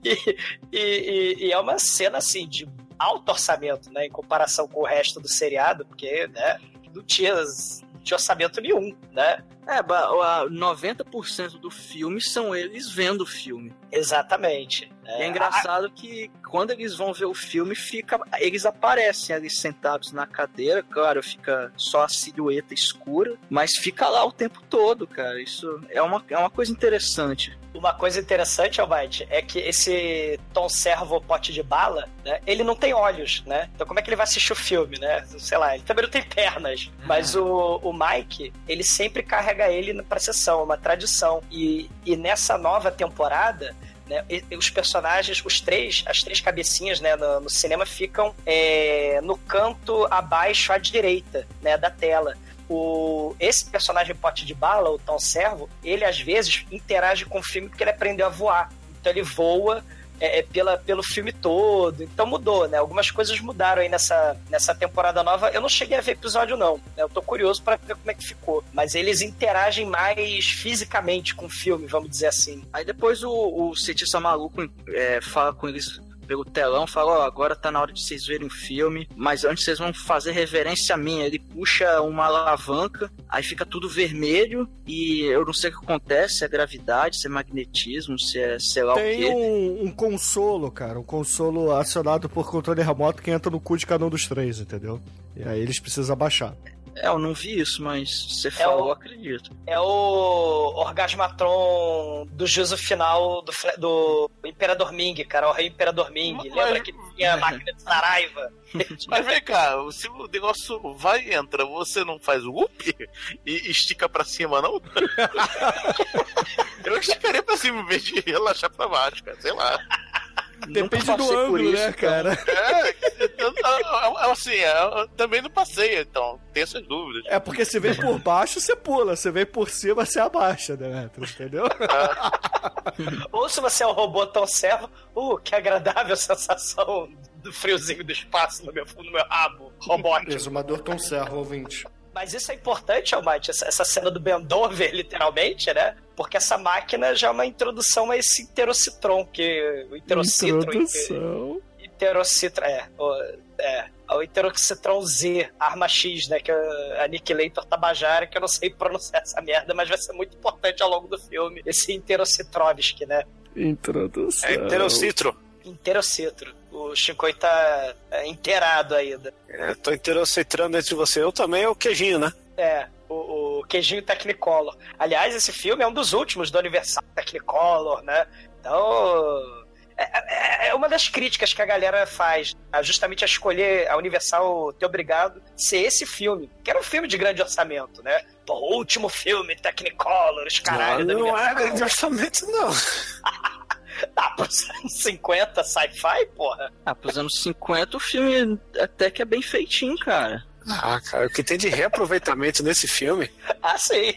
E, e- e- e é uma cena assim de alto orçamento, né? Em comparação com o resto do seriado, porque né, não tinha, não tinha orçamento nenhum, né? É, ba- a 90% do filme são eles vendo o filme. Exatamente. E é engraçado que quando eles vão ver o filme, fica, eles aparecem ali sentados na cadeira, claro, fica só a silhueta escura, mas fica lá o tempo todo, cara. Isso é uma, é uma coisa interessante. Uma coisa interessante, Almighty, é que esse Tom Servo pote de bala, né, ele não tem olhos, né? Então como é que ele vai assistir o filme, né? Sei lá, ele também não tem pernas. Mas o, o Mike, ele sempre carrega ele pra sessão, é uma tradição. E, e nessa nova temporada, né, os personagens, os três, as três cabecinhas né, no, no cinema ficam é, no canto abaixo à direita né, da tela o, esse personagem pote de bala, o Tom Servo, ele às vezes interage com o filme porque ele aprendeu a voar. Então ele voa é, é, pela, pelo filme todo. Então mudou, né? Algumas coisas mudaram aí nessa, nessa temporada nova. Eu não cheguei a ver episódio, não. né? Eu tô curioso para ver como é que ficou. Mas eles interagem mais fisicamente com o filme, vamos dizer assim. Aí depois o, o cientista maluco é, fala com eles pelo telão, fala, ó, agora tá na hora de vocês verem o filme, mas antes vocês vão fazer reverência a mim. Ele puxa uma alavanca, aí fica tudo vermelho e eu não sei o que acontece, se é gravidade, se é magnetismo, se é sei lá o Tem quê. um, um consolo, cara. Um consolo acionado por controle remoto que entra no cu de cada um dos três, entendeu? E aí eles precisam abaixar. É, eu não vi isso, mas você falou, o- eu acredito. É o Orgasmatron do juízo final do, do Imperador Ming, cara. O Rei Imperador Ming. Mas- Lembra que tinha a máquina de Saraiva? Mas vem cá, se o negócio vai e entra, você não faz o up e estica pra cima, não? Eu esticaria pra cima em vez de relaxar pra baixo, cara. Sei lá. Depende do ângulo, isso, né, então. cara? É, eu- eu- eu- assim, eu também não passei, então tenho essas dúvidas. É porque se vem por baixo, você pula. Se vem por cima, você abaixa, né, Metro? Entendeu? Ou se você é um robô tão servo, uh, que agradável sensação do friozinho do espaço no meu, no meu rabo robótico. Exumador Tom Servo, ouvinte. Mas isso é importante, Almighty, essa, essa cena do Bendover, literalmente, né? Porque essa máquina já é uma introdução a esse interocitron, que o interocitron. Introdução. Interocitron, é. O, é. O Interocitron Z, arma X, né? Que é o Aniquilator Tabajara, que eu não sei pronunciar essa merda, mas vai ser muito importante ao longo do filme. Esse Interocitrovski, né? Introdução. É Interocitro. Interocitro. O Shinkoi tá é, inteirado ainda. É, tô interocitrando entre você. Eu também é o queijinho, né? É, o, o queijinho Technicolor. Aliás, esse filme é um dos últimos do Universal Technicolor, né? Então. É, é- é uma das críticas que a galera faz, a- justamente a escolher a Universal ter obrigado ser esse filme, que era um filme de grande orçamento, né? Pô, o último filme Technicolor, os caralho da não, não é grande orçamento, não. Tá, pros anos 50, sci-fi, porra. Ah, pros anos 50 o filme até que é bem feitinho, cara. Ah, cara, o que tem de reaproveitamento nesse filme? Ah, sim.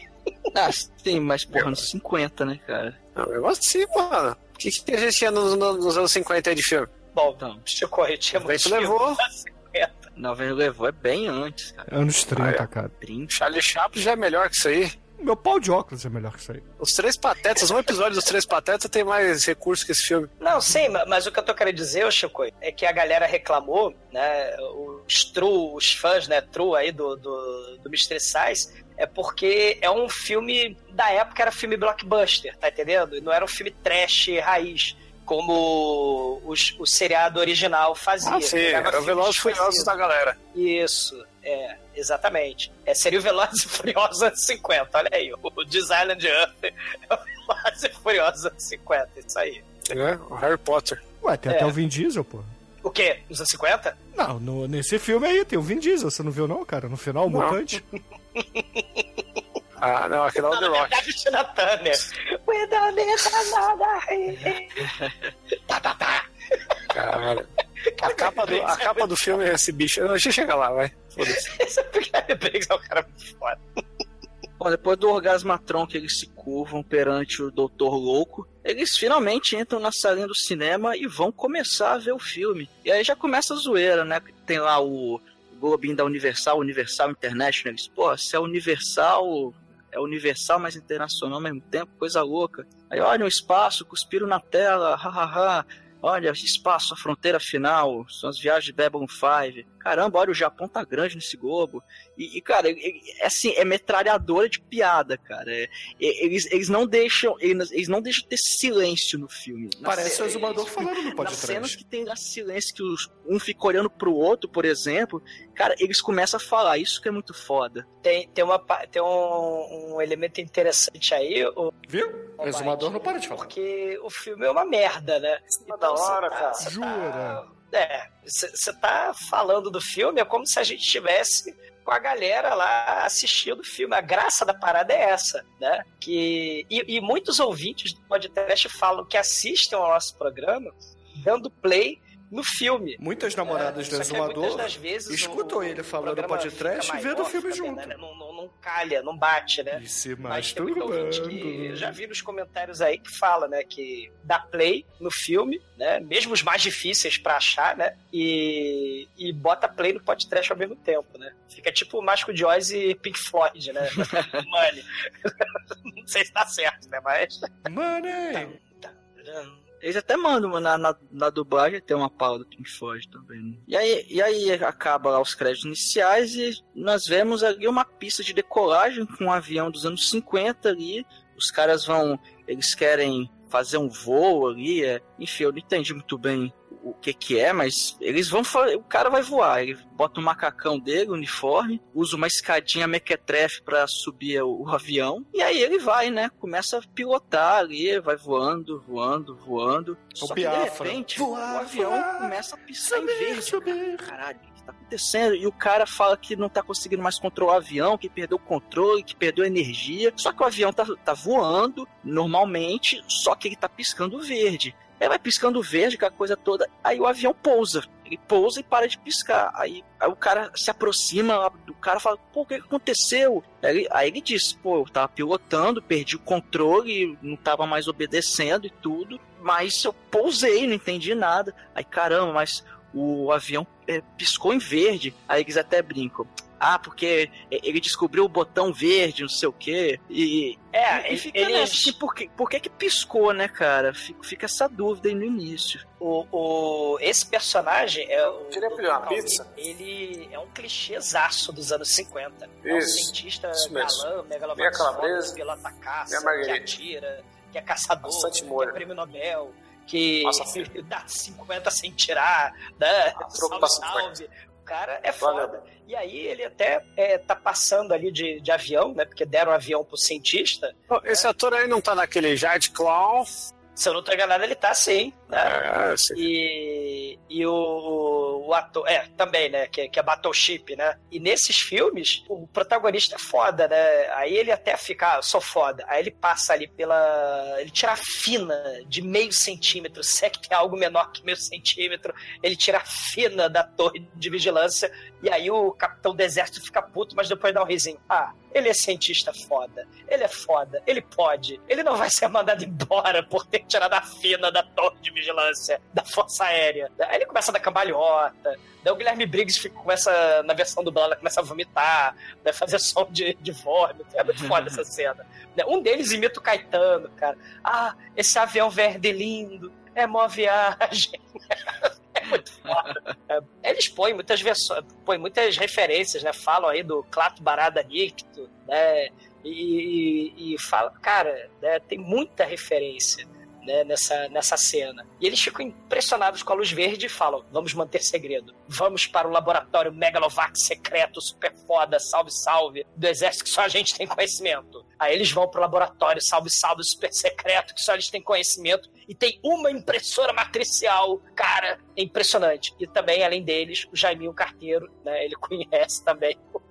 Ah, sim, mas porra, anos 50, né, cara? Não, eu assim, mano. O que, que a gente tinha nos, nos anos 50 aí de filme? Bom, Então, Chico, eu tinha O vento muito levou. filme. na verdade levou é bem antes, cara. Anos 30, Ah, é. cara. 30. Charlie Chaplin já é melhor que isso aí. Meu pau de óculos é melhor que isso aí. Os Três Patetas, um episódio dos Três Patetas tem mais recursos que esse filme. Não, sim, ma- mas o que eu tô querendo dizer, ô Chico, é que a galera reclamou, né? Os true, os fãs, né, true aí do, do, do Mystery Size, é porque é um filme da época, era filme blockbuster, tá entendendo? E Não era um filme trash raiz, como os, o seriado original fazia. Ah, sim, era o filmes Velozes e Furiosos da galera. Isso, é, exatamente. É, seria o Velozes e Furiosos anos 50, olha aí, o Design de Earth é o Velozes e Furiosos anos 50, isso aí. Né? O Harry Potter. Ué, tem É. até o Vin Diesel, pô. O quê? Nos anos 50? Não, no- nesse filme aí tem o Vin Diesel, você não viu não, cara? No final, o Não. mutante. Ah, não, aquele é o The na Rock. verdade, o Tina Turner. We don't need another Tá, tá, tá. Caralho. A capa, do, a capa do filme é esse bicho. Não, deixa eu chegar lá, vai. Foda-se. É um cara muito foda. Bom, depois do Orgasmatron que eles se curvam perante o Doutor Louco, eles finalmente entram na salinha do cinema e vão começar a ver o filme. E aí já começa a zoeira, né? Tem lá o globinho da Universal, Universal International. Eles, pô, se é Universal, é Universal, mas internacional ao mesmo tempo, coisa louca. Aí olha o espaço, cuspiram na tela, hahaha. Olha, espaço, a fronteira final, são as viagens de Babylon 5. Caramba, olha, o Japão tá grande nesse globo. E, e, cara, é, é assim, é metralhadora de piada, cara. É- é- eles, eles não deixam. Eles, eles não deixam ter silêncio no filme. Na Parece ce- o exumador falando no Nas podcast. cenas que tem silêncio, que os- um fica olhando pro outro, por exemplo, cara, eles começam a falar, isso que é muito foda. Tem, tem, uma, tem um, um elemento interessante aí, o, Viu? O exumador não para de falar. porque o filme é uma merda, né? da hora, tá- cara. Jura? É, você tá falando do filme, é como se a gente estivesse com a galera lá assistindo o filme. A graça da parada é essa, né? Que, e, e muitos ouvintes do podcast falam que assistem ao nosso programa dando play no filme. Muitas namoradas É, do exumador vezes escutam o- ele falando programa podcast e vendo o filme também, junto. né? Não, não, não calha, não bate, né? E se Mas tem que masturbando. já vi nos comentários aí que fala, né, que dá play no filme, né, mesmo os mais difíceis pra achar, né, e, e bota play no podcast ao mesmo tempo, né. Fica tipo Mágico de Oz e Pink Floyd, né, Money. Não sei se tá certo, né, mas... Money! Eles até mandam na, na, na dublagem tem uma pau do Pink Floyd também. E aí, e aí acaba lá os créditos iniciais e nós vemos ali uma pista de decolagem com um avião dos anos 50 ali. Os caras vão. Eles querem fazer um voo ali. É, enfim, eu não entendi muito bem o que que é, mas eles vão o cara vai voar, ele bota o macacão dele, o uniforme, usa uma escadinha mequetrefe pra subir o, o avião, e aí ele vai, né, começa a pilotar ali, vai voando, voando, voando, só que de Piafra. repente Voar, o avião voar, começa a piscar em subir, verde, subir. caralho, o que tá acontecendo? E o cara fala que não tá conseguindo mais controlar o avião, que perdeu o controle, que perdeu energia. Só que o avião tá, tá voando normalmente, só que ele tá piscando verde. Aí vai piscando verde, aquela coisa toda, aí o avião pousa. Ele pousa e para de piscar. Aí, aí o cara se aproxima do cara fala, pô, o que que aconteceu? Aí ele, aí ele diz, pô, eu tava pilotando, perdi o controle, não tava mais obedecendo e tudo, mas eu pousei, não entendi nada. Aí, caramba, mas o avião é, piscou em verde. Aí eles até brincam. Ah, porque ele descobriu o botão verde, não sei o quê. E. É, e fica eles- nessa, assim, por, que, por que que piscou, né, cara? Fica, fica essa dúvida aí no início. O, o, esse personagem é o. Queria pedir uma pizza? Ele é um clichêzaço dos anos 50. É um Isso, cientista isso mesmo. galã, megalovax, pilota caça, que atira, que é caçador, Bastante que molho. é prêmio Nobel, que Nossa, dá 50 sem tirar, né? Salve, pra salve. O cara é Valeu. foda. E aí ele até é, tá passando ali de, de avião, né? Porque deram um avião pro cientista. Esse ator aí não tá naquele Jade Clown? Se eu não tô enganado, ele tá sim, né? Sim. E, e o, o ator, é, também, né, que, que é Battleship, né? E nesses filmes, o protagonista é foda, né? Aí ele até fica, ah, sou foda. Aí ele passa ali pela. Ele tira a fina de meio centímetro, se é que tem algo menor que meio centímetro, ele tira a fina da torre de vigilância, e aí o capitão do exército fica puto, mas depois dá um risinho. Ah, ele é cientista foda. Ele é foda. Ele pode. Ele não vai ser mandado embora por ter tirado a fina da torre de vigilância da Força Aérea. Aí ele começa a dar cambalhota. Daí o Guilherme Briggs fica, começa, na versão dublada, começa a vomitar, né, fazer som de, de vômito. É muito foda essa cena. né? Um deles imita o Caetano, cara. Ah, esse avião verde lindo. É mó viagem. É muito foda. É, Eles põem muitas versões, põem muitas referências, né? Falam aí do Clato Barada Nicto, né? E, e, e fala, cara, né, tem muita referência né, nessa, nessa cena. E eles ficam impressionados com a luz verde e falam: vamos manter segredo. Vamos para o laboratório Megalovax secreto, super foda, salve, salve, do exército que só a gente tem conhecimento. Aí eles vão pro laboratório, salve, salve, super secreto, que só eles têm conhecimento. E tem uma impressora matricial, cara, é impressionante. E também, além deles, o Jaiminho Carteiro, né? Ele conhece também o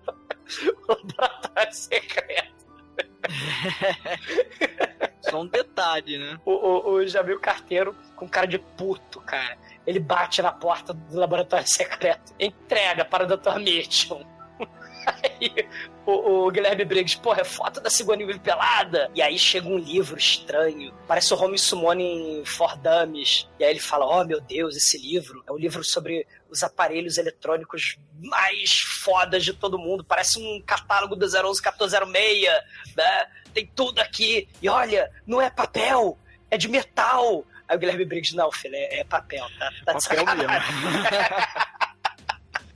laboratório secreto. Só um detalhe, né? O, o, o Jamil Carteiro com cara de puto, cara. Ele bate na porta do laboratório secreto. Entrega para o Dr. Mitchell. Aí o, o Guilherme Briggs, porra, é foto da Sigourney pelada. E aí chega um livro estranho. Parece o Home Summoning for Dummies. E aí ele fala, oh meu Deus, esse livro é um livro sobre os aparelhos eletrônicos mais fodas de todo mundo. Parece um catálogo do 011 1406, né? Tem tudo aqui. E olha, não é papel, é de metal. Aí o Guilherme Briggs, não, filho, é, é papel, tá? tá de Papel sacanagem.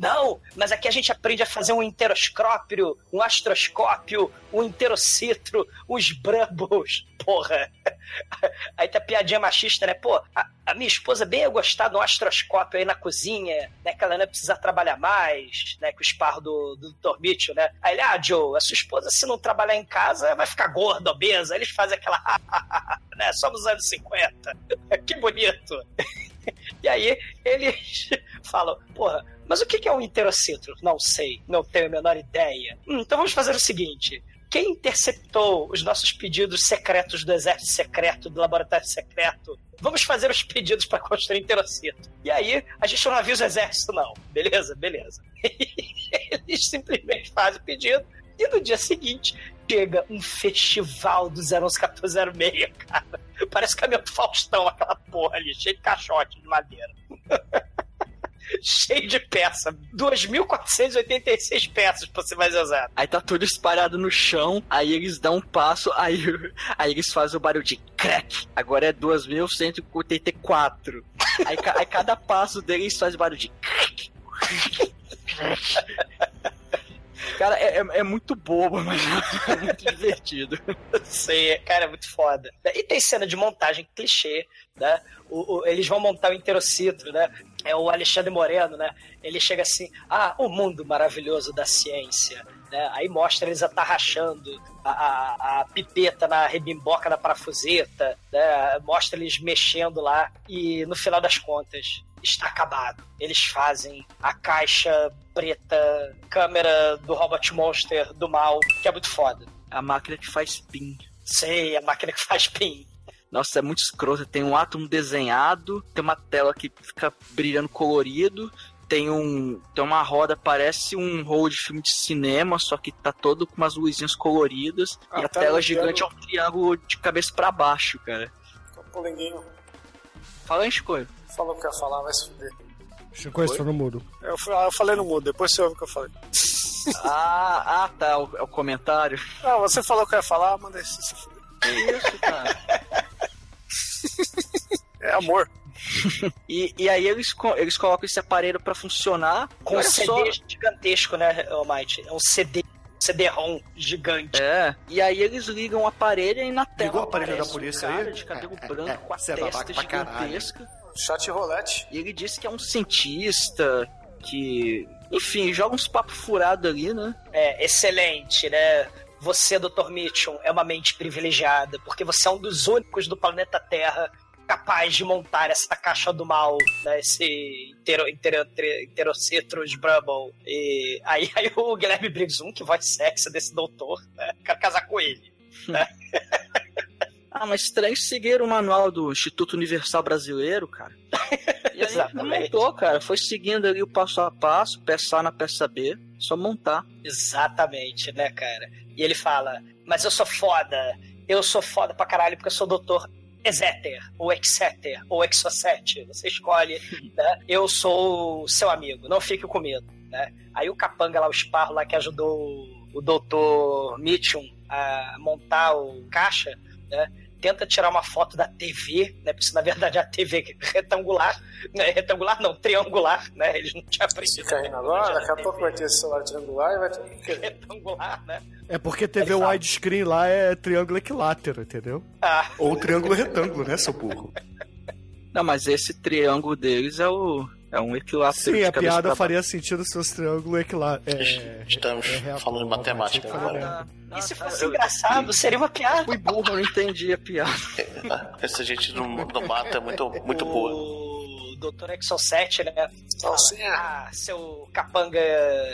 Não, mas aqui a gente aprende a fazer um interoscópio, um astroscópio, um interocitro, os brambos. Porra. Aí tá piadinha machista, né? Pô, a, a minha esposa bem ia gostar de um astroscópio aí na cozinha, né? Que ela não ia precisar trabalhar mais, né? Com o esparro do, do Dr. Mitchell, né? Aí ele, ah, Joe, a sua esposa, se não trabalhar em casa, vai ficar gorda, obesa. Aí eles fazem aquela, né? Somos os anos 50. que bonito. E aí eles falam, porra, mas o que é um interocitro? Não sei, não tenho a menor ideia. Hum, então vamos fazer o seguinte. Quem interceptou os nossos pedidos secretos do exército secreto, do laboratório secreto? Vamos fazer os pedidos para construir interocito. E aí, a gente não avisa o exército, não. Beleza? Beleza. Eles simplesmente fazem o pedido. E no dia seguinte, chega um festival do 0111406, cara. Parece caminhão do Faustão, aquela porra ali, cheio de caixote de madeira. cheio de peça. 2.486 peças, pra ser mais exato. Aí tá tudo espalhado no chão, aí eles dão um passo, aí, aí eles fazem o barulho de crack. Agora é 2.184. Aí, aí cada passo deles faz barulho de crack. Cara, é, é- é muito bobo, mas é muito divertido. Sei, cara, é muito foda. E tem cena de montagem clichê, né? O- o- eles vão montar o interocitro, né? É o Alexandre Moreno, né? Ele chega assim, ah, o mundo maravilhoso da ciência. Né? Aí mostra eles atarrachando a, a, a pipeta na rebimboca da parafuseta, né? mostra eles mexendo lá e no final das contas está acabado. Eles fazem a caixa preta, câmera do Robot Monster do mal, que é muito foda. A máquina que faz pin. Sei, a máquina que faz pin. Nossa, é muito escroto. Tem um átomo desenhado, tem uma tela que fica brilhando colorido, tem um tem uma roda, parece um rolo de filme de cinema, só que tá todo com umas luzinhas coloridas. A e a tela tela gigante é um triângulo de cabeça pra baixo, cara. O Polenguinho Fala aí, Chico. falou que ia falar, vai se fuder. Chico está no mudo. Eu, fa- eu falei no mudo, depois você ouve o que eu falei. Ah, ah tá, o, é o comentário. Não, você falou que eu ia falar, manda esse se fuder. Que isso, cara? É amor. E, e aí eles, eles colocam esse aparelho pra funcionar. Com um Olha CD só. gigantesco, né, Almighty? É um CD, CD-ROM gigante. É, e aí eles ligam o aparelho e na tela Ligou o aparelho da polícia um cara aí? de cabelo É, branco é, com a você é testa gigantesca. Chat roulette. E ele disse que é um cientista que, enfim, joga uns papos furados ali, né? É, excelente, né? Você, Dr. Mitchum, é uma mente privilegiada, porque você é um dos únicos do planeta Terra capaz de montar essa caixa do mal, né? Esse intero, intero, Interocitrus Brubble. E aí, aí o Guilherme Briggs, um, que voz sexy desse doutor, né? Quero casar com ele. Ah, mas três seguiram o manual do Instituto Universal Brasileiro, cara. E aí Exatamente. montou, cara. Foi seguindo ali o passo a passo, peça A na peça B, só montar. Exatamente, né, cara? E ele fala, mas eu sou foda, eu sou foda pra caralho porque eu sou doutor Exeter, ou Exeter, ou Exocet, você escolhe, né? Eu sou seu amigo, não fique com medo, né? Aí o capanga lá, o esparro lá que ajudou o doutor Mitchum a montar o caixa, né? Tenta tirar uma foto da TV, né? Porque isso, na verdade é a TV retangular, né? Retangular não, triangular, né? Eles não tinham aprendido. Fica rindo agora, daqui a pouco vai ter esse celular triangular e vai ter. Retangular, né? É porque TV widescreen lá é triângulo equilátero, entendeu? Ah, Ou triângulo retângulo, né, seu burro? Não, mas esse triângulo deles é o. É um equilátero Sim, de a piada faria sentido se fosse triângulo equilátero. É, Estamos é real- falando de matemática realmente, agora. baixo. e se fosse eu- engraçado, seria uma piada. Fui burro, eu não entendi a piada. Essa gente não, não mata é muito, muito boa. O Dr. Exo 7, né? Fala, ah, seu capanga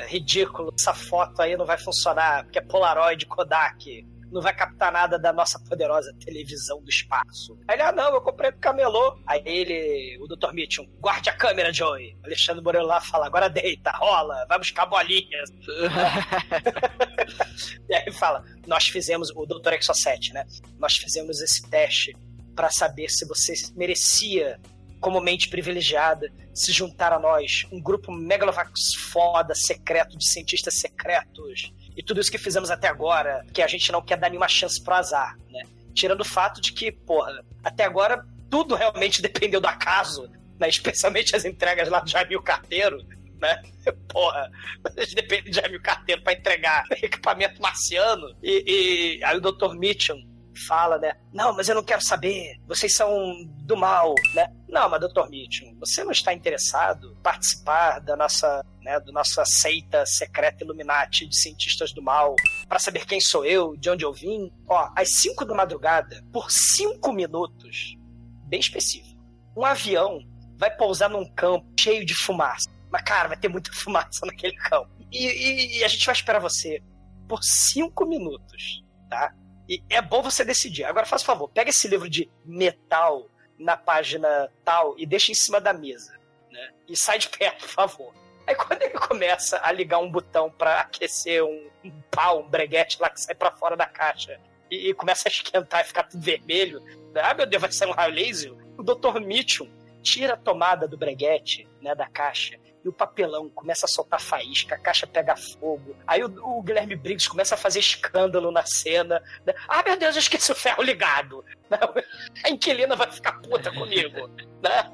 ridículo, essa foto aí não vai funcionar, porque é Polaroid Kodak. Não vai captar nada da nossa poderosa televisão do espaço. Aí ele, ah, não, eu comprei do camelô. Aí ele, o Dr. Mitchum, guarde a câmera, Joey. Alexandre Moreno lá fala, agora deita, rola, vai buscar bolinhas. E aí fala, nós fizemos, o Dr. Exo 7, né? Nós fizemos esse teste para saber se você merecia, como mente privilegiada, se juntar a nós, um grupo Megalovax foda, secreto, de cientistas secretos, e tudo isso que fizemos até agora, que a gente não quer dar nenhuma chance pro azar, né? Tirando o fato de que, porra, até agora tudo realmente dependeu do acaso, né? Especialmente as entregas lá do Jamil Carteiro, né? Porra, a gente depende de Jamil Carteiro pra entregar equipamento marciano. E, e aí o Dr. Mitchum fala, né? Não, mas eu não quero saber. Vocês são do mal, né? Não, mas Dr. Mitchum, você não está interessado em participar da nossa, né, do nossa seita secreta Illuminati de cientistas do mal para saber quem sou eu, de onde eu vim? Ó, às 5 da madrugada, por 5 minutos, bem específico, um avião vai pousar num campo cheio de fumaça. Mas, cara, vai ter muita fumaça naquele campo. E, e- e a gente vai esperar você por cinco minutos, tá? E é bom você decidir. Agora, faz favor, pega esse livro de metal na página tal e deixa em cima da mesa, né? E sai de perto, por favor. Aí quando ele começa a ligar um botão pra aquecer um, um pau, um breguete lá que sai pra fora da caixa e, e começa a esquentar e ficar tudo vermelho, né? ah, meu Deus, vai sair um raio laser? O Dr. Mitchum tira a tomada do breguete, né, da caixa, e o papelão começa a soltar faísca, a caixa pega fogo. Aí o, o Guilherme Briggs começa a fazer escândalo na cena. né? Ah, meu Deus, eu esqueci o ferro ligado. Não, a inquilina vai ficar puta comigo. né?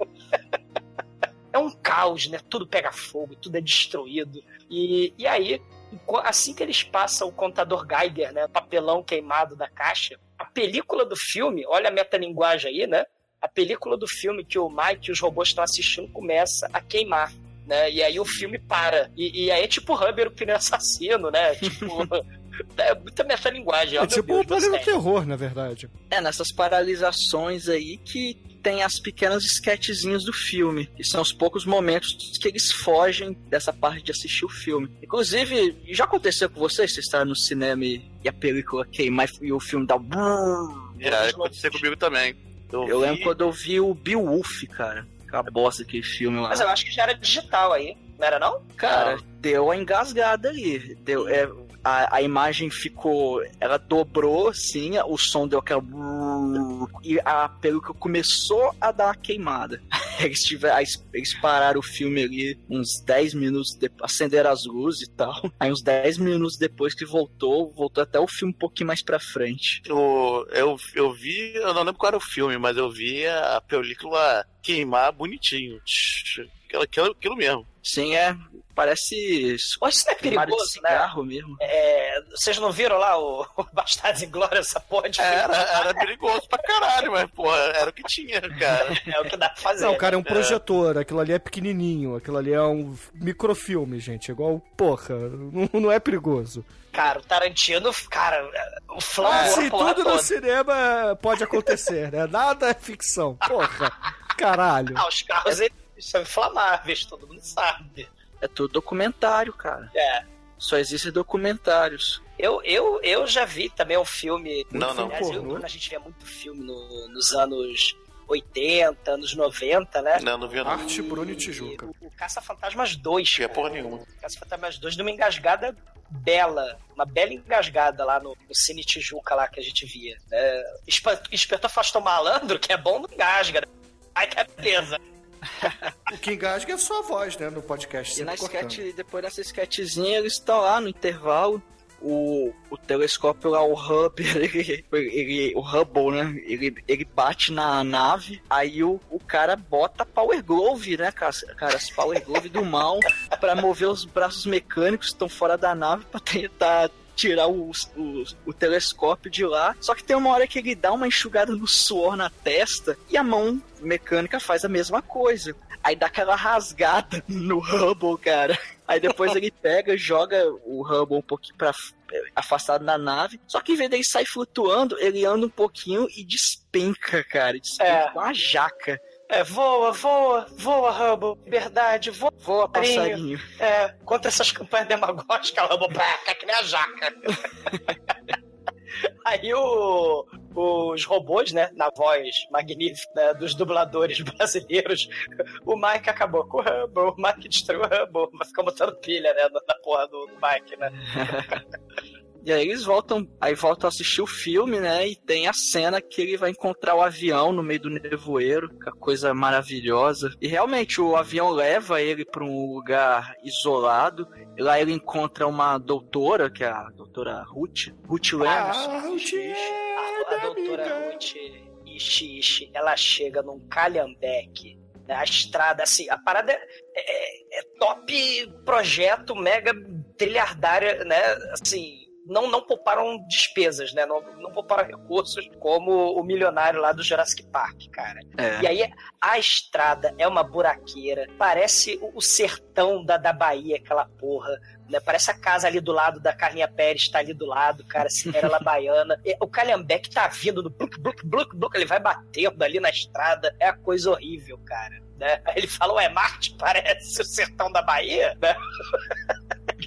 É um caos, né? Tudo pega fogo, tudo é destruído. E, e aí, assim que eles passam o contador Geiger, né? O papelão queimado da caixa, a película do filme, olha a metalinguagem aí, né? A película do filme que o Mike e os robôs estão assistindo começa a queimar. Né? E aí o filme para. E, e aí é tipo Humber, o pneu assassino, né? Tipo. é muita metalinguagem. ó, É tipo um do planeta terror, na verdade. É, nessas paralisações aí que tem as pequenas esquetezinhas do filme, que são os poucos momentos que eles fogem dessa parte de assistir o filme. Inclusive, já aconteceu com vocês? Vocês estavam no cinema e e a película queimar e o filme dá. um Já aconteceu comigo também. Eu, Eu vi- lembro quando eu vi o Beowulf, cara. Aquela bosta daquele filme lá. Mas eu acho que já era digital aí, não era não? Cara, deu a engasgada ali. Deu, é, a, a imagem ficou. Ela dobrou, assim, o som deu aquela. E a película começou a dar uma queimada. eles, tiveram, eles pararam o filme ali uns 10 minutos depois, acenderam as luzes e tal. Aí uns 10 minutos depois que voltou, voltou até o filme um pouquinho mais pra frente. Eu, eu, eu vi, eu não lembro qual era o filme, mas eu vi a película queimar bonitinho. Aquilo, aquilo, aquilo mesmo. Sim, é. Parece. Mas isso não é de perigoso, né? cigarro mesmo. É, vocês não viram lá o, o Bastardos em Glória, essa porra de? Era, era perigoso pra caralho, mas, porra, era o que tinha, cara. É o que dá pra fazer. Não, cara, é um projetor, aquilo ali é pequenininho, aquilo ali é um microfilme, gente, igual, porra, não, não é perigoso. Cara, o Tarantino, cara, o Flão Ah, voa se a porra tudo no toda. cinema pode acontecer, né? Nada é ficção, porra, caralho. Ah, os carros eles são inflamáveis, todo mundo sabe. É tudo documentário, cara. É. Só existem documentários. Eu, eu, eu já vi também um filme. Não, não. Aliás, eu, a gente via muito filme no- nos anos 80, anos 90, né? Não, não vi não. Arte Bruno e Tijuca. O, o Caça-Fantasmas 2. Tinha cara. porra nenhuma. O Caça-Fantasmas 2 numa engasgada bela. Uma bela engasgada lá no, no Cine Tijuca lá que a gente via. É, Espa- Inspetor Afastou Malandro, que é bom, não engasga. né? Ai, que beleza. O que engasga é só a voz, né, no podcast. E na cortando. sketch, depois dessa sketchzinha, eles estão lá no intervalo. O, o telescópio lá, o Hubble, ele, ele- o Hubble, né? Ele, ele bate na nave, aí o, o cara bota Power Glove, né, cara? Cara, as Power Glove do mal pra mover os braços mecânicos que estão fora da nave pra tentar tirar o, o, o telescópio de lá. Só que tem uma hora que ele dá uma enxugada no suor na testa e a mão mecânica faz a mesma coisa. Aí dá aquela rasgada no Hubble, cara. Aí depois ele pega, joga o Hubble um pouquinho pra afastado da nave. Só que em vez dele sair flutuando, ele anda um pouquinho e despenca, cara. Despenca É. com a jaca. É, voa, voa, voa, Hubble. Verdade, voa. Voa, Passarinho. passarinho. É, contra essas campanhas demagógicas, Hubble, pá, que nem a jaca. Aí o, os robôs, né, na voz magnífica né, dos dubladores brasileiros, o Mike acabou com o Hubble, o Mike destruiu o Hubble, mas ficou botando pilha, né, na na porra do, do Mike, né. E aí eles voltam, aí voltam a assistir o filme, né? E tem a cena que ele vai encontrar o avião no meio do nevoeiro, que é coisa maravilhosa. E realmente o avião leva ele para um lugar isolado. E lá ele encontra uma doutora, que é a doutora Ruth, Ruth Lemos. Ah, Ruth, Ruth, a, a doutora amiga. Ruth Ishi Ishi, ela chega num calhambeque, né, a estrada, assim, a parada é, é- é top projeto, mega trilhardária, né, assim... Não, não pouparam despesas, né? Não, não pouparam recursos como o milionário lá do Jurassic Park, cara. É. E aí a estrada é uma buraqueira, parece o, sertão da, da Bahia, aquela porra. Né? Parece a casa ali do lado da Carlinha Pérez, tá ali do lado, cara, Cinderela Baiana. E o Calhambeque tá vindo do bluk, bluk, bluk, bluk, ele vai batendo ali na estrada. É a coisa horrível, cara. Né? Aí ele fala, ué, Marte parece o sertão da Bahia, né?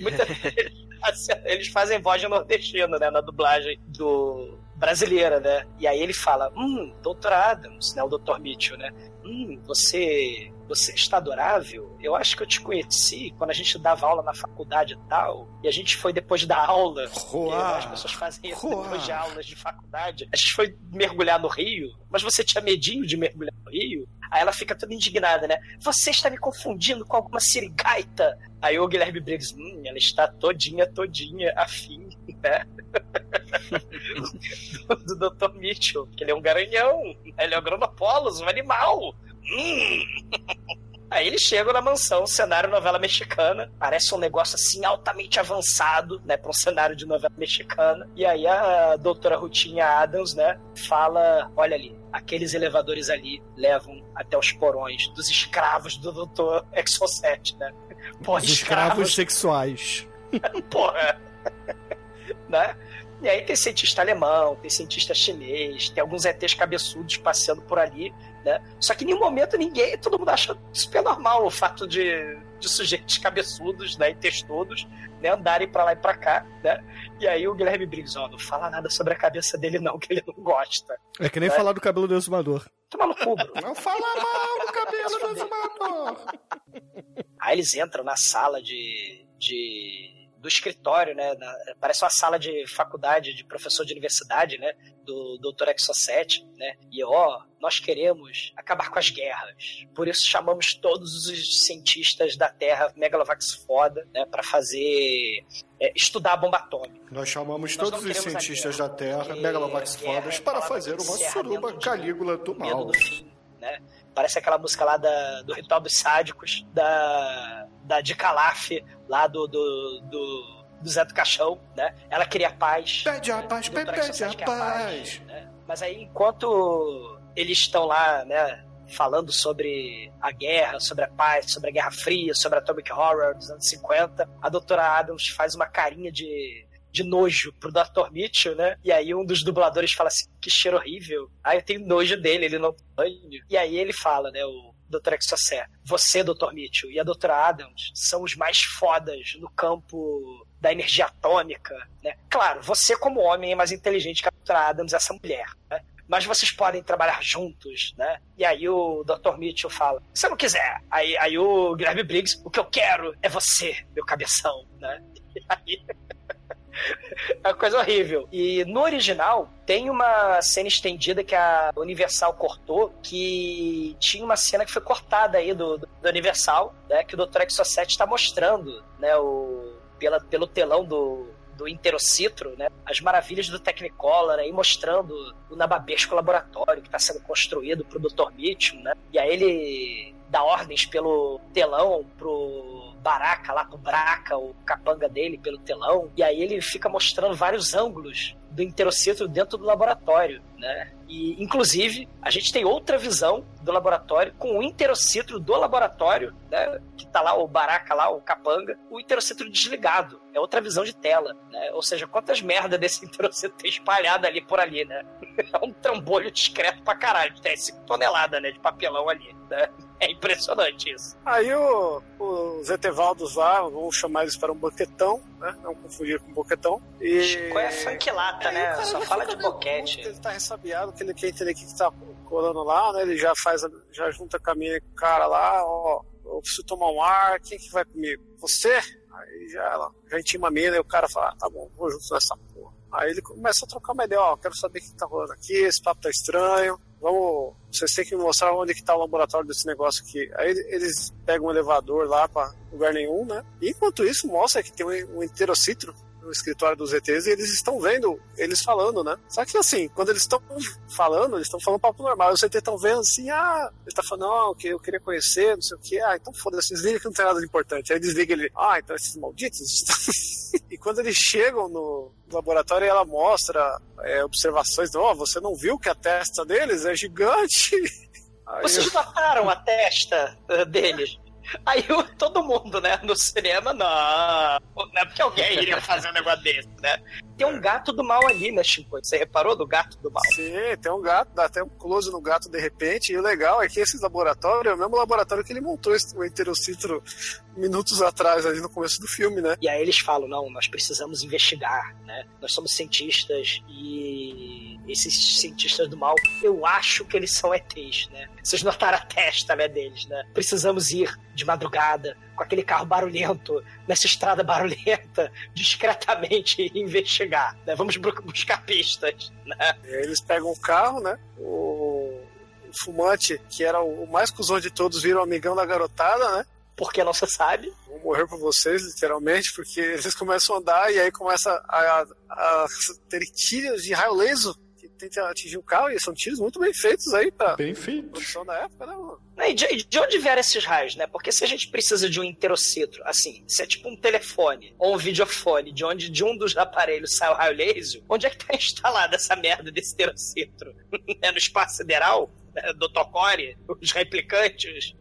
Muitas vezes eles fazem voz de nordestino, né, na dublagem do brasileira, né? E aí ele fala, hum, doutor Adams, né, o doutor Mitchell, né? Hum, você, você está adorável? Eu acho que eu te conheci quando a gente dava aula na faculdade e tal, e a gente foi depois da aula, Roar. as pessoas fazem isso Roar. depois de aulas de faculdade. A gente foi mergulhar no rio, mas você tinha medinho de mergulhar no rio? Aí ela fica toda indignada, né? Você está me confundindo com alguma sirigaita? Aí o Guilherme Briggs, hum, ela está todinha, todinha afim, né? do, do Dr. Mitchell, que ele é um garanhão, ele é um Granopolus, um animal. Hum. Aí eles chegam na mansão, cenário novela mexicana. Parece um negócio assim altamente avançado, né, para um cenário de novela mexicana. E aí a doutora Rutinha Adams, né, fala: olha ali, aqueles elevadores ali levam até os porões dos escravos do doutor Exo 7, né? Os escravos sexuais. porra. né? E aí tem cientista alemão, tem cientista chinês, tem alguns ETs cabeçudos passeando por ali, né? Só que em nenhum momento ninguém, todo mundo acha super normal o fato de, de sujeitos cabeçudos, né, e testudos, né, andarem pra lá e pra cá, né? E aí o Guilherme Briggs, ó, não fala nada sobre a cabeça dele não, que ele não gosta. É que nem É. falar do cabelo do exumador. Toma no cu. Não fala mal do cabelo do exumador. Aí eles entram na sala de, de do escritório, né? na- parece uma sala de faculdade, de professor de universidade, né? Do Dr. Exocet, né? E ó, nós queremos acabar com as guerras. Por isso chamamos todos os cientistas da Terra, Megalovax foda, né? Pra fazer. é, estudar a bomba atômica. Nós chamamos Nós todos os cientistas guerra, da Terra, porque Megalovax fodas, é para fazer uma suruba Calígula do medo mal. do fim, né? Parece aquela música lá da, do Ritual dos Sádicos, da, da de Calaf, lá do, do, do, do Zé do Caixão, né? Ela queria paz. Pede a paz, Do pe- Trax pede a quer paz. né? Mas aí, enquanto eles estão lá, né, falando sobre a guerra, sobre a paz, sobre a Guerra Fria, sobre a Atomic Horror dos anos 50, a doutora Adams faz uma carinha de, de nojo pro Dr. Mitchell, né? E aí um dos dubladores fala assim, que cheiro horrível. Ah, eu tenho nojo dele, ele não tem banho. E aí ele fala, né, o Dr. Exocé, você, Dr. Mitchell, e a doutora Adams são os mais fodas no campo da energia atômica, né? Claro, você como homem é mais inteligente que a doutora Adams, essa mulher, né? Mas vocês podem trabalhar juntos, né? E aí o Dr. Mitchell fala, se não quiser. Aí, aí o Guilherme Briggs, o que eu quero é você, meu cabeção, né? E aí... É uma coisa horrível. E no original, tem uma cena estendida que a Universal cortou, que tinha uma cena que foi cortada aí do, do, Universal, né? Que o Dr. Exocet está mostrando, né? O, pela, pelo telão do, do Interocitro, né? As maravilhas do Technicolor aí mostrando o nababesco laboratório que está sendo construído pro Dr. Mitchell, né? E aí ele dá ordens pelo telão pro Baraka lá, pro Braca, o capanga dele pelo telão. E aí ele fica mostrando vários ângulos do Interocitro dentro do laboratório, né? E, inclusive, a gente tem outra visão do laboratório com o interocitro do laboratório, né? Que tá lá o Baraka lá, o capanga, o interocitro desligado. É outra visão de tela, né? Ou seja, quantas merda desse interocitro tem espalhada ali por ali, né? É um trambolho discreto pra caralho. Tem 5 toneladas, né? De papelão ali, né? É impressionante isso. Aí o, os Etevaldos lá, vamos chamar eles para um boquetão, né? Não confundir com boquetão. E... Qual é a funk lata, Aí né? o Só fala de boquete. Ele tá ressabiado, que ele quer entender que, tá colando lá, né? Ele já faz, já junta com a minha cara lá, ó, eu preciso tomar um ar, quem que vai comigo? Você? Aí já, ela, já intima a mina e o cara fala, ah, tá bom, vou junto nessa porra. Aí ele começa a trocar uma ideia, ó, quero saber o que tá rolando aqui, esse papo tá estranho, vamos, vocês têm que me mostrar onde que tá o laboratório desse negócio aqui. Aí eles pegam um elevador lá pra lugar nenhum, né? E enquanto isso mostra que tem um, um interocitro no escritório dos ETs e eles estão vendo eles falando, né? Só que assim, quando eles estão falando, eles estão falando papo normal. Os ETs estão vendo assim, ah, ele tá falando, não, que eu queria conhecer, não sei o que. Ah, então foda-se, desliga que não tem nada de importante. Aí desliga ele, ah, então esses malditos. e quando eles chegam no laboratório, ela mostra é, observações, ó, você não viu que a testa deles é gigante? Aí Vocês notaram a testa eh, deles? Aí todo mundo, né, no cinema, não. Não é porque alguém iria fazer um negócio desse, né? Tem um gato do mal ali, né, Chico? Você reparou do gato do mal? Sim, tem um gato, dá até um close no gato de repente. E o legal é que esse laboratório é o mesmo laboratório que ele montou esse- o Interocitro minutos atrás, ali no começo do filme, né? E aí eles falam, não, nós precisamos investigar, né? Nós somos cientistas e esses cientistas do mal, eu acho que eles são ETs, né? Vocês notaram a testa, né, deles, né? Precisamos ir de madrugada com aquele carro barulhento, nessa estrada barulhenta, discretamente investigar, né? Vamos bu- buscar pistas, né? Aí eles pegam o carro, né? O, fumante, que era o mais cuzão de todos, vira o amigão da garotada, né? Porque não se sabe. Vou morrer por vocês, literalmente, porque eles começam a andar e aí começa a, a ter tiros de raio laser que tentam atingir o carro, e são tiros muito bem feitos aí pra Bem feito. produção da época, né, mano? E de, de onde vieram esses raios, né? Porque se a gente precisa de um interocitro, assim, se é tipo um telefone ou um videofone, de onde de um dos aparelhos sai o raio laser, onde é que tá instalada essa merda desse interocitro? é no espaço sideral? É, do Tocore? Os replicantes?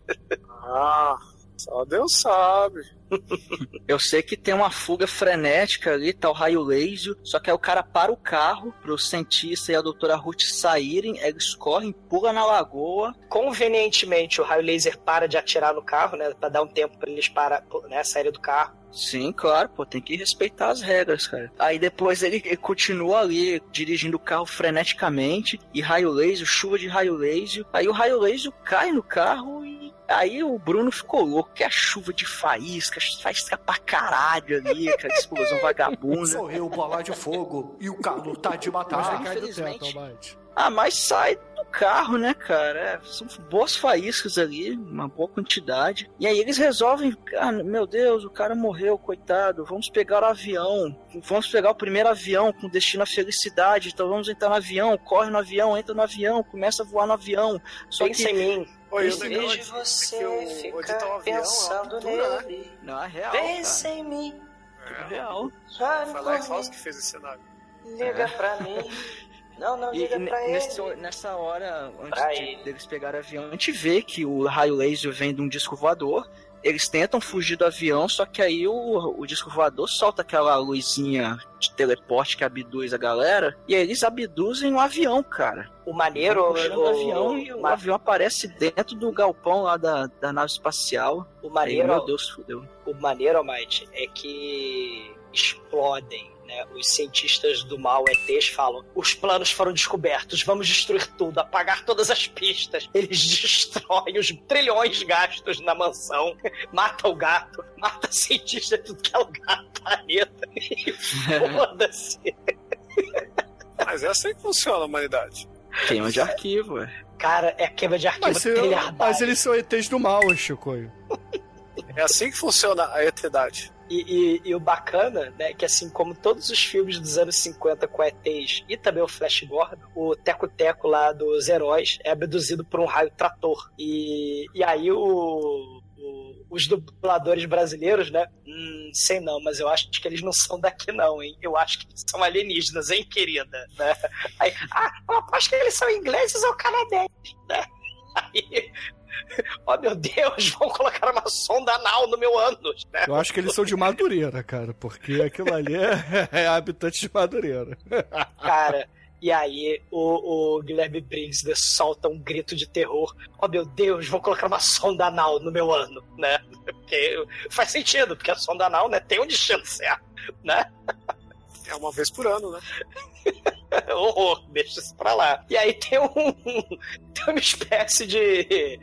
Ah, só Deus sabe. Eu sei que tem uma fuga frenética ali, tá o raio laser, só que aí o cara para o carro pro cientista e a doutora Ruth saírem, eles correm, pulam na lagoa. Convenientemente, o raio laser para de atirar no carro, né? Pra dar um tempo pra eles parar, né, saírem do carro. Sim, claro, pô, tem que respeitar as regras, cara. Aí depois ele, ele continua ali, dirigindo o carro freneticamente, e raio laser, chuva de raio laser. Aí o raio laser cai no carro e Aí o Bruno ficou louco, que a chuva de faísca, faísca pra caralho ali, aquela explosão vagabunda. Sou eu, bola de fogo, e o calor tá de matar. Mas aí, cai do infelizmente- teto. Ah, mas sai do carro, né, cara? É, são boas faíscas ali, uma boa quantidade. E aí eles resolvem, ah, meu Deus, o cara morreu, coitado. Vamos pegar o avião. Vamos pegar o primeiro avião com destino à felicidade. Então vamos entrar no avião, corre no avião, entra no avião, começa a voar no avião. Só Pensa que. em mim. Oi, é Vejo você é ficar é pensando aventura, né? nele. Não, é real. Pensa em mim. É real. Foi a Lifehouse comigo. que fez esse cenário. Liga pra mim. Não, não liga e pra ele. nessa hora, antes Pra de, ele. deles pegarem o avião, a gente vê que o raio laser vem de um disco voador. Eles tentam fugir do avião, só que aí o, o disco voador solta aquela luzinha de teleporte que abduz a galera. E aí eles abduzem o avião, cara. O maneiro, o, do avião e o ma- avião aparece dentro do galpão lá da, da nave espacial. o maneiro, meu Deus, fudeu. o maneiro, Almighty, é que explodem, né? Os cientistas do mal ETs falam: os planos foram descobertos, vamos destruir tudo, apagar todas as pistas. Eles destroem os trilhões gastos na mansão, mata o gato, mata cientista de tudo que é lugar do planeta. E foda-se. Mas é assim que funciona a humanidade. Queima de arquivo, é. Cara, é queima de arquivo Mas, eu- mas eles são ETs do mal, Chicoio. É assim que funciona a eternidade. E, e- e o bacana, né, que assim como todos os filmes dos anos 50 com ETs e também o Flash Gordon, o Teco-Teco lá dos heróis é abduzido por um raio trator. E, e aí o, o- os dubladores brasileiros, né, hum, sei não, mas eu acho que eles não são daqui não, hein? Eu acho que são alienígenas, hein, querida? Né? Aí, ah, eu acho que eles são ingleses ou canadenses, né? Aí, oh meu Deus, vão colocar uma sonda anal no meu ânus, né? Eu acho que eles são de Madureira, cara, porque aquilo ali é, é habitante de Madureira. Cara, e aí o, o Guilherme Briggs né, solta um grito de terror. Oh meu Deus, vou colocar uma sonda anal no meu ano, né? Porque faz sentido, porque a sonda anal né, tem um destino certo, né? É uma vez por ano, né? Horror, deixa isso pra lá. E aí tem um. tem uma espécie de.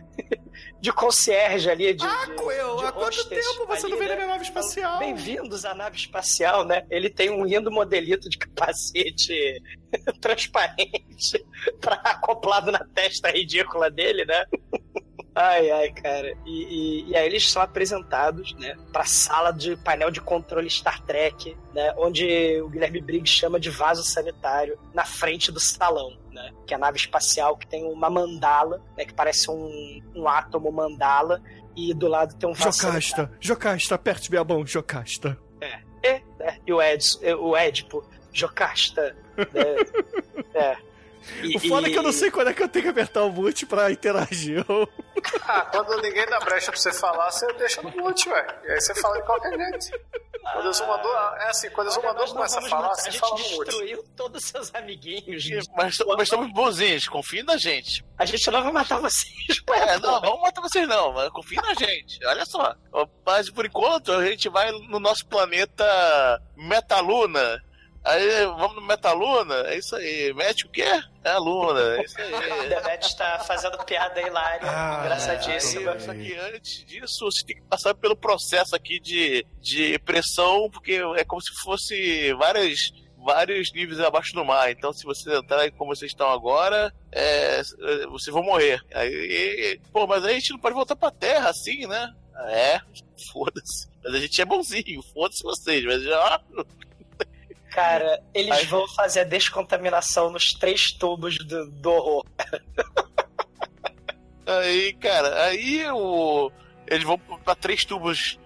de concierge ali. De, Ah, de- de há quanto tempo você ali, não vem né? na minha nave espacial? Bem-vindos à nave espacial, né? Ele tem um lindo modelito de capacete transparente pra, acoplado na testa ridícula dele, né? Ai, ai, cara. E, e- e aí eles são apresentados, né, pra sala de painel de controle Star Trek, né, onde o Guilherme Briggs chama de vaso sanitário na frente do salão, né, que é a nave espacial que tem uma mandala, né, que parece um, um átomo mandala, e do lado tem um vaso sanitário. Jocasta, Jocasta, aperte minha mão, Jocasta. É, né? E o, Edson, o Édipo, Jocasta. Né? é. E- O foda é que eu não e- sei quando é que eu tenho que apertar o mute pra interagir. Ah, quando ninguém dá brecha pra você falar, você deixa no mute, ué. E aí você fala de qualquer jeito. Quando o exumador. É assim, quando o começa a falar, você gente fala no mute. destruiu todos os seus amiguinhos. Mas, mas estamos bonzinhos, confiem na gente. A gente não vai matar vocês. ué, É, não, vamos matar vocês não, mas confia na gente. Olha só. Mas por enquanto a gente vai no nosso planeta Metaluna. Aí vamos no Metaluna, é isso aí. Mete o quê? É a Luna, é isso aí. Demet está fazendo piada hilária, Ah, engraçadíssima. é. Só que antes disso, você tem que passar pelo processo aqui de, de pressão, porque é como se fosse várias, vários níveis abaixo do mar. Então, se vocês entrarem como vocês estão agora, é, vocês vão morrer. Aí, e- pô, mas aí a gente não pode voltar pra Terra assim, né? É, foda-se. Mas a gente é bonzinho, foda-se vocês. Mas já. Cara, eles Aí- vão fazer a descontaminação nos três tubos do, do horror. Aí, cara, aí o. Eles vão pra três tubos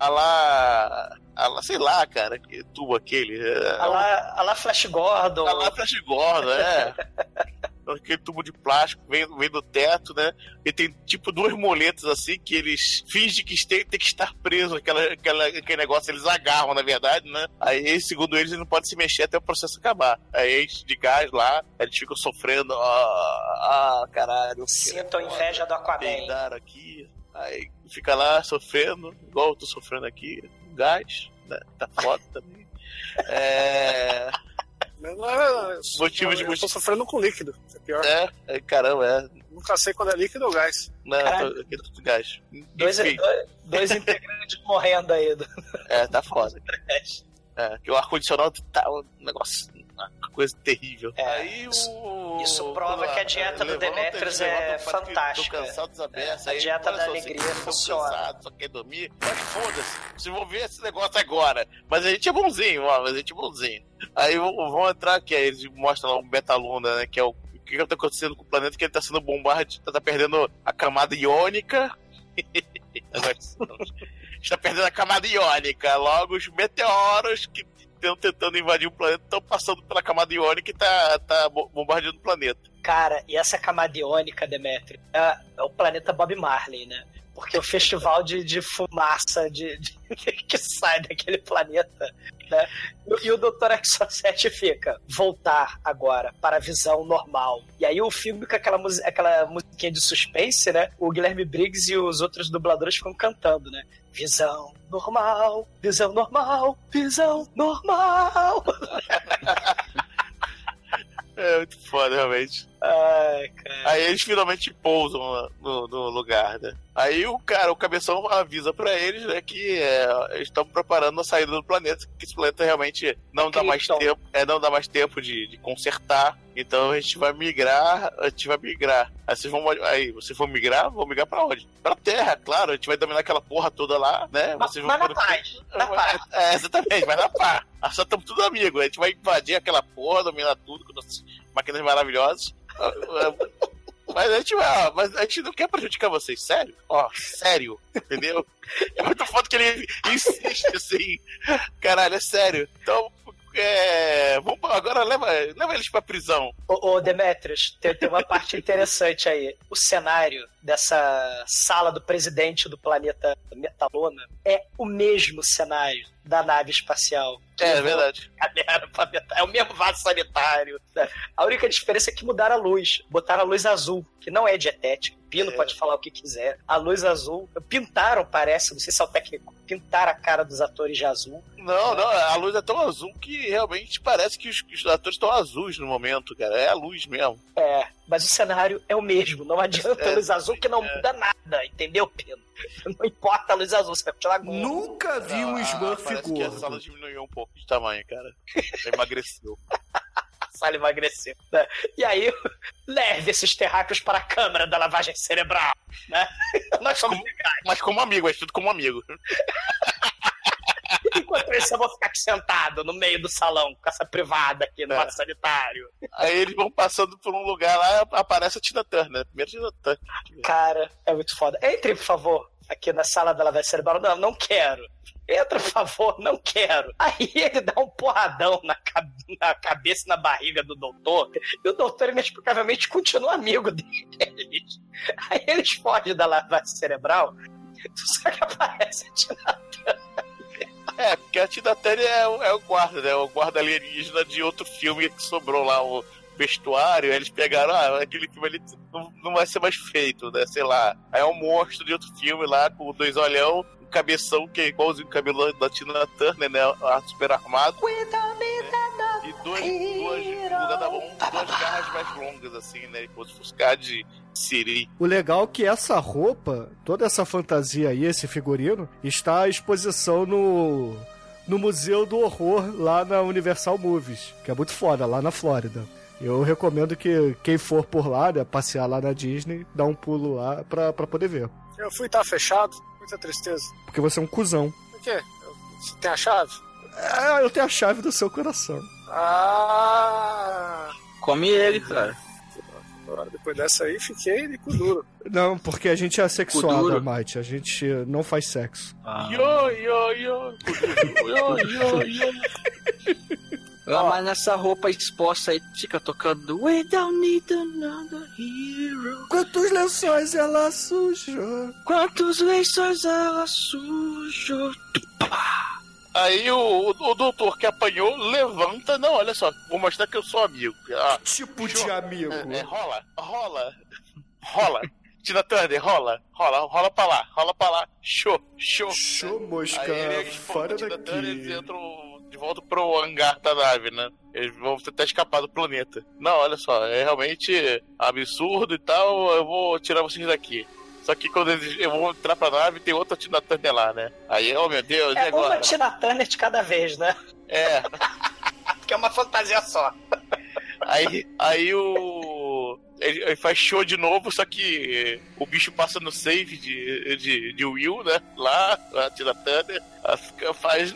a lá. A lá, sei lá, cara, que tubo aquele. É, A lá, a lá Flash Gordon. Tá lá Flash Gordon, é. Aquele tubo de plástico vem, vem do teto, né? E tem tipo duas moletas assim que eles fingem que tem, tem que estar preso aquela, aquela, aquele negócio, eles agarram, na verdade, né? Aí, segundo eles, eles não podem se mexer até o processo acabar. Aí enche de gás lá, eles ficam sofrendo. Ah, ah caralho. Sintam inveja do Aquaman. Aqui. Aí fica lá sofrendo, igual eu tô sofrendo aqui, gás, né? Tá foda também. É. Não, não. Motivo de Eu tô sofrendo com líquido. É pior. É, é, caramba, é. Nunca sei quando é líquido ou gás. Não, Caralho. tô- aqui é tudo gás. Dois, dois, dois integrantes morrendo aí. Do... é, tá foda. É, que o ar-condicionado tá um negócio, uma coisa terrível. É, aí isso- o. isso prova que a dieta do Demetrius é que fantástica. Cansado, É, a aí, dieta da só, alegria funciona. cansados, Só quer dormir. Mas foda-se, vocês vão ver esse negócio agora. Mas a gente é bonzinho, ó, mas a gente é bonzinho. Aí vão, vão entrar aqui, aí eles mostram lá um Betaluna, né? Que é o. O que que tá acontecendo com o planeta? Que ele tá sendo bombardeado, tá perdendo a camada iônica. Está perdendo a camada iônica. Logo, os meteoros que estão tentando invadir o planeta estão passando pela camada iônica e tá, tá bo- bombardeando o planeta. Cara, e essa camada iônica, Demetrio, é, é o planeta Bob Marley, né? Porque o festival de, de fumaça de, de- que sai daquele planeta, né? E, e o Dr. Exocet fica, voltar agora para a visão normal. E aí o filme com aquela, mus- aquela musiquinha de suspense, né? O Guilherme Briggs e os outros dubladores ficam cantando, né? Visão normal, visão normal, visão normal. É muito foda, realmente. Ai, cara. Aí eles finalmente pousam no, no lugar, né? Aí o cara, o cabeção avisa pra eles, né, que é, eles estão preparando a saída do planeta, que esse planeta realmente não dá mais tempo, é, não dá mais tempo de, de consertar. Então a gente vai migrar, a gente vai migrar. Aí vocês vão, aí vocês vão migrar, vão migrar pra onde? Pra Terra, claro. A gente vai dominar aquela porra toda lá, né? Vocês mas vão na paz, na paz. É, exatamente, vai na pá. Ah, Só estamos tudo amigos. A gente vai invadir aquela porra, dominar tudo com nossas máquinas maravilhosas. Ah, ah, Mas a gente vai, ó, mas a gente não quer prejudicar vocês, sério? Ó, sério, entendeu? É muito foda que ele insiste assim. Caralho, é sério. Então, é. Vamos, agora leva, leva eles pra prisão. Ô, ô Demetrius, tem, tem uma parte interessante aí. O cenário dessa sala do presidente do planeta Metalona é o mesmo cenário da nave espacial. É, é verdade. galera É o mesmo vaso sanitário. A única diferença é que mudaram a luz. Botaram a luz azul, que não é dietética. Pino É. pode falar o que quiser. A luz azul. Pintaram, parece, não sei se é o técnico. Pintaram a cara dos atores de azul. Não, não, a luz é tão azul que realmente parece que os, os atores estão azuis no momento, cara. É a luz mesmo. É, mas o cenário é o mesmo. Não adianta É, a luz azul que não é. muda nada, entendeu, Pino? Não importa a luz azul, você vai continuar gordo. Nunca vi um Ah, Smurf parece que a sala diminuiu um pouco de tamanho, cara. Emagreceu. Sala emagreceu. Né? E aí, leve esses terráqueos para a câmara da lavagem cerebral. Né? Nós somos legais. Mas como amigo, é tudo como amigo. Enquanto isso, eu vou ficar aqui sentado no meio do salão, com essa privada aqui no É. sanitário. Aí eles vão passando por um lugar lá, aparece a Tina Turner. Primeiro Tina Turner. Cara, é muito foda. Entre, por favor, aqui na sala da lavagem cerebral. Não, não quero. Entra, por favor, não quero. Aí ele dá um porradão na, na cabeça e na barriga do doutor. E o doutor, inexplicavelmente, continua amigo deles. Aí eles fogem da lavagem cerebral. Só que aparece a Tina É, porque a Tina Turner é, é o guarda, né? O guarda alienígena de outro filme que sobrou lá, o vestuário. Eles pegaram, ah, aquele filme ali não, não vai ser mais feito, né? Sei lá. Aí é um monstro de outro filme lá, com dois olhão, um cabeção que é igualzinho o cabelo da Tina Turner, né? A super armado. E duas, duas, mão, duas garras mais longas, assim, né? Como se fosse de Siri. O legal é que essa roupa, toda essa fantasia aí, esse figurino, está à exposição no, no Museu do Horror lá na Universal Movies, que é muito foda, lá na Flórida. Eu recomendo que quem for por lá, né, passear lá na Disney, dá um pulo lá pra, pra poder ver. Eu fui estar fechado, muita tristeza. Porque você é um cuzão. Por quê? Você tem a chave? É, eu tenho a chave do seu coração. Ah! Come ele, cara. Depois dessa aí, fiquei de cu duro. Não, porque a gente é assexuado, Kuduro. Mate. A gente não faz sexo. Yo, yo, yo. Yo, yo, yo. Ah, mas nessa roupa exposta aí fica tocando We don't need another hero. Quantos lençóis ela sujou? Quantos lençóis ela sujou? Aí o, o, o doutor que apanhou levanta. Não, olha só, vou mostrar que eu sou amigo. Ah, Tipo de amigo. é, é, rola, rola, rola. Tina Turner, rola, rola, rola pra lá, rola pra lá. Show, show. Show, mosca, Aí eles fora Tina Turner, eles daqui. De volta pro hangar da nave, né? Eles vão tentar escapar do planeta. Não, olha só, é realmente absurdo e tal, eu vou tirar vocês daqui. Só que quando eles, eu vou entrar pra nave, tem outra Tina Turner lá, né? Aí, oh meu Deus, e É uma agora? Tina Turner de cada vez, né? É, Porque é uma fantasia só. Aí, aí o. Ele, ele faz show de novo, só que o bicho passa no save de, de, de Will, né? Lá, a Tina Turner. Faz.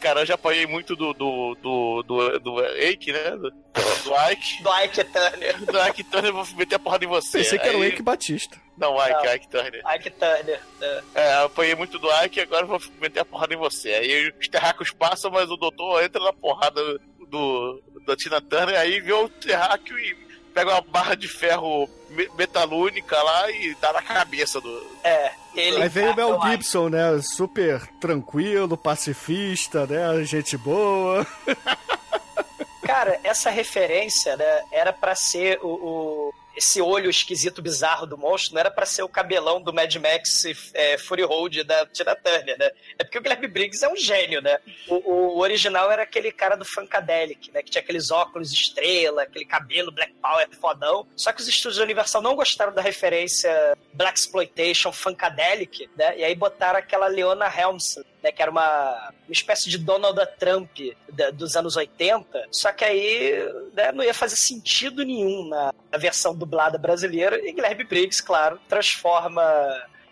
Cara, eu já apanhei muito do. do. do. do, do Ike, né? Do, do Ike. Do Ike Turner. Do Ike Turner, eu vou meter a porrada em você. Pensei que era o Eike Batista. Não, Ike, Não. Ike Turner. Ike Turner. né? É, eu apanhei muito do Ike, agora eu vou meter a porrada em você. Aí os terráqueos passam, mas o doutor entra na porrada do, da Tina Turner, aí vê o terráqueo e pega uma barra de ferro me- metalúnica lá e dá na cabeça do. É. Ele Aí veio o Mel. Gibson, né? Super tranquilo, pacifista, né? Gente boa. Cara, essa referência, né, era pra ser o, o- esse olho esquisito bizarro do monstro, não era pra ser o cabelão do Mad Max é, Fury Road da Tina Turner, né? É porque o Guilherme Briggs é um gênio, né? O, o original era aquele cara do Funkadelic, né? Que tinha aqueles óculos estrela, aquele cabelo Black Power fodão. Só que os estúdios Universal não gostaram da referência Black Exploitation Funkadelic, né? E aí botaram aquela Leona Helmsley, né, que era uma, uma espécie de Donald Trump da- dos anos 80, só que aí né, não ia fazer sentido nenhum na, na versão dublada brasileira, e Guilherme Briggs, claro, transforma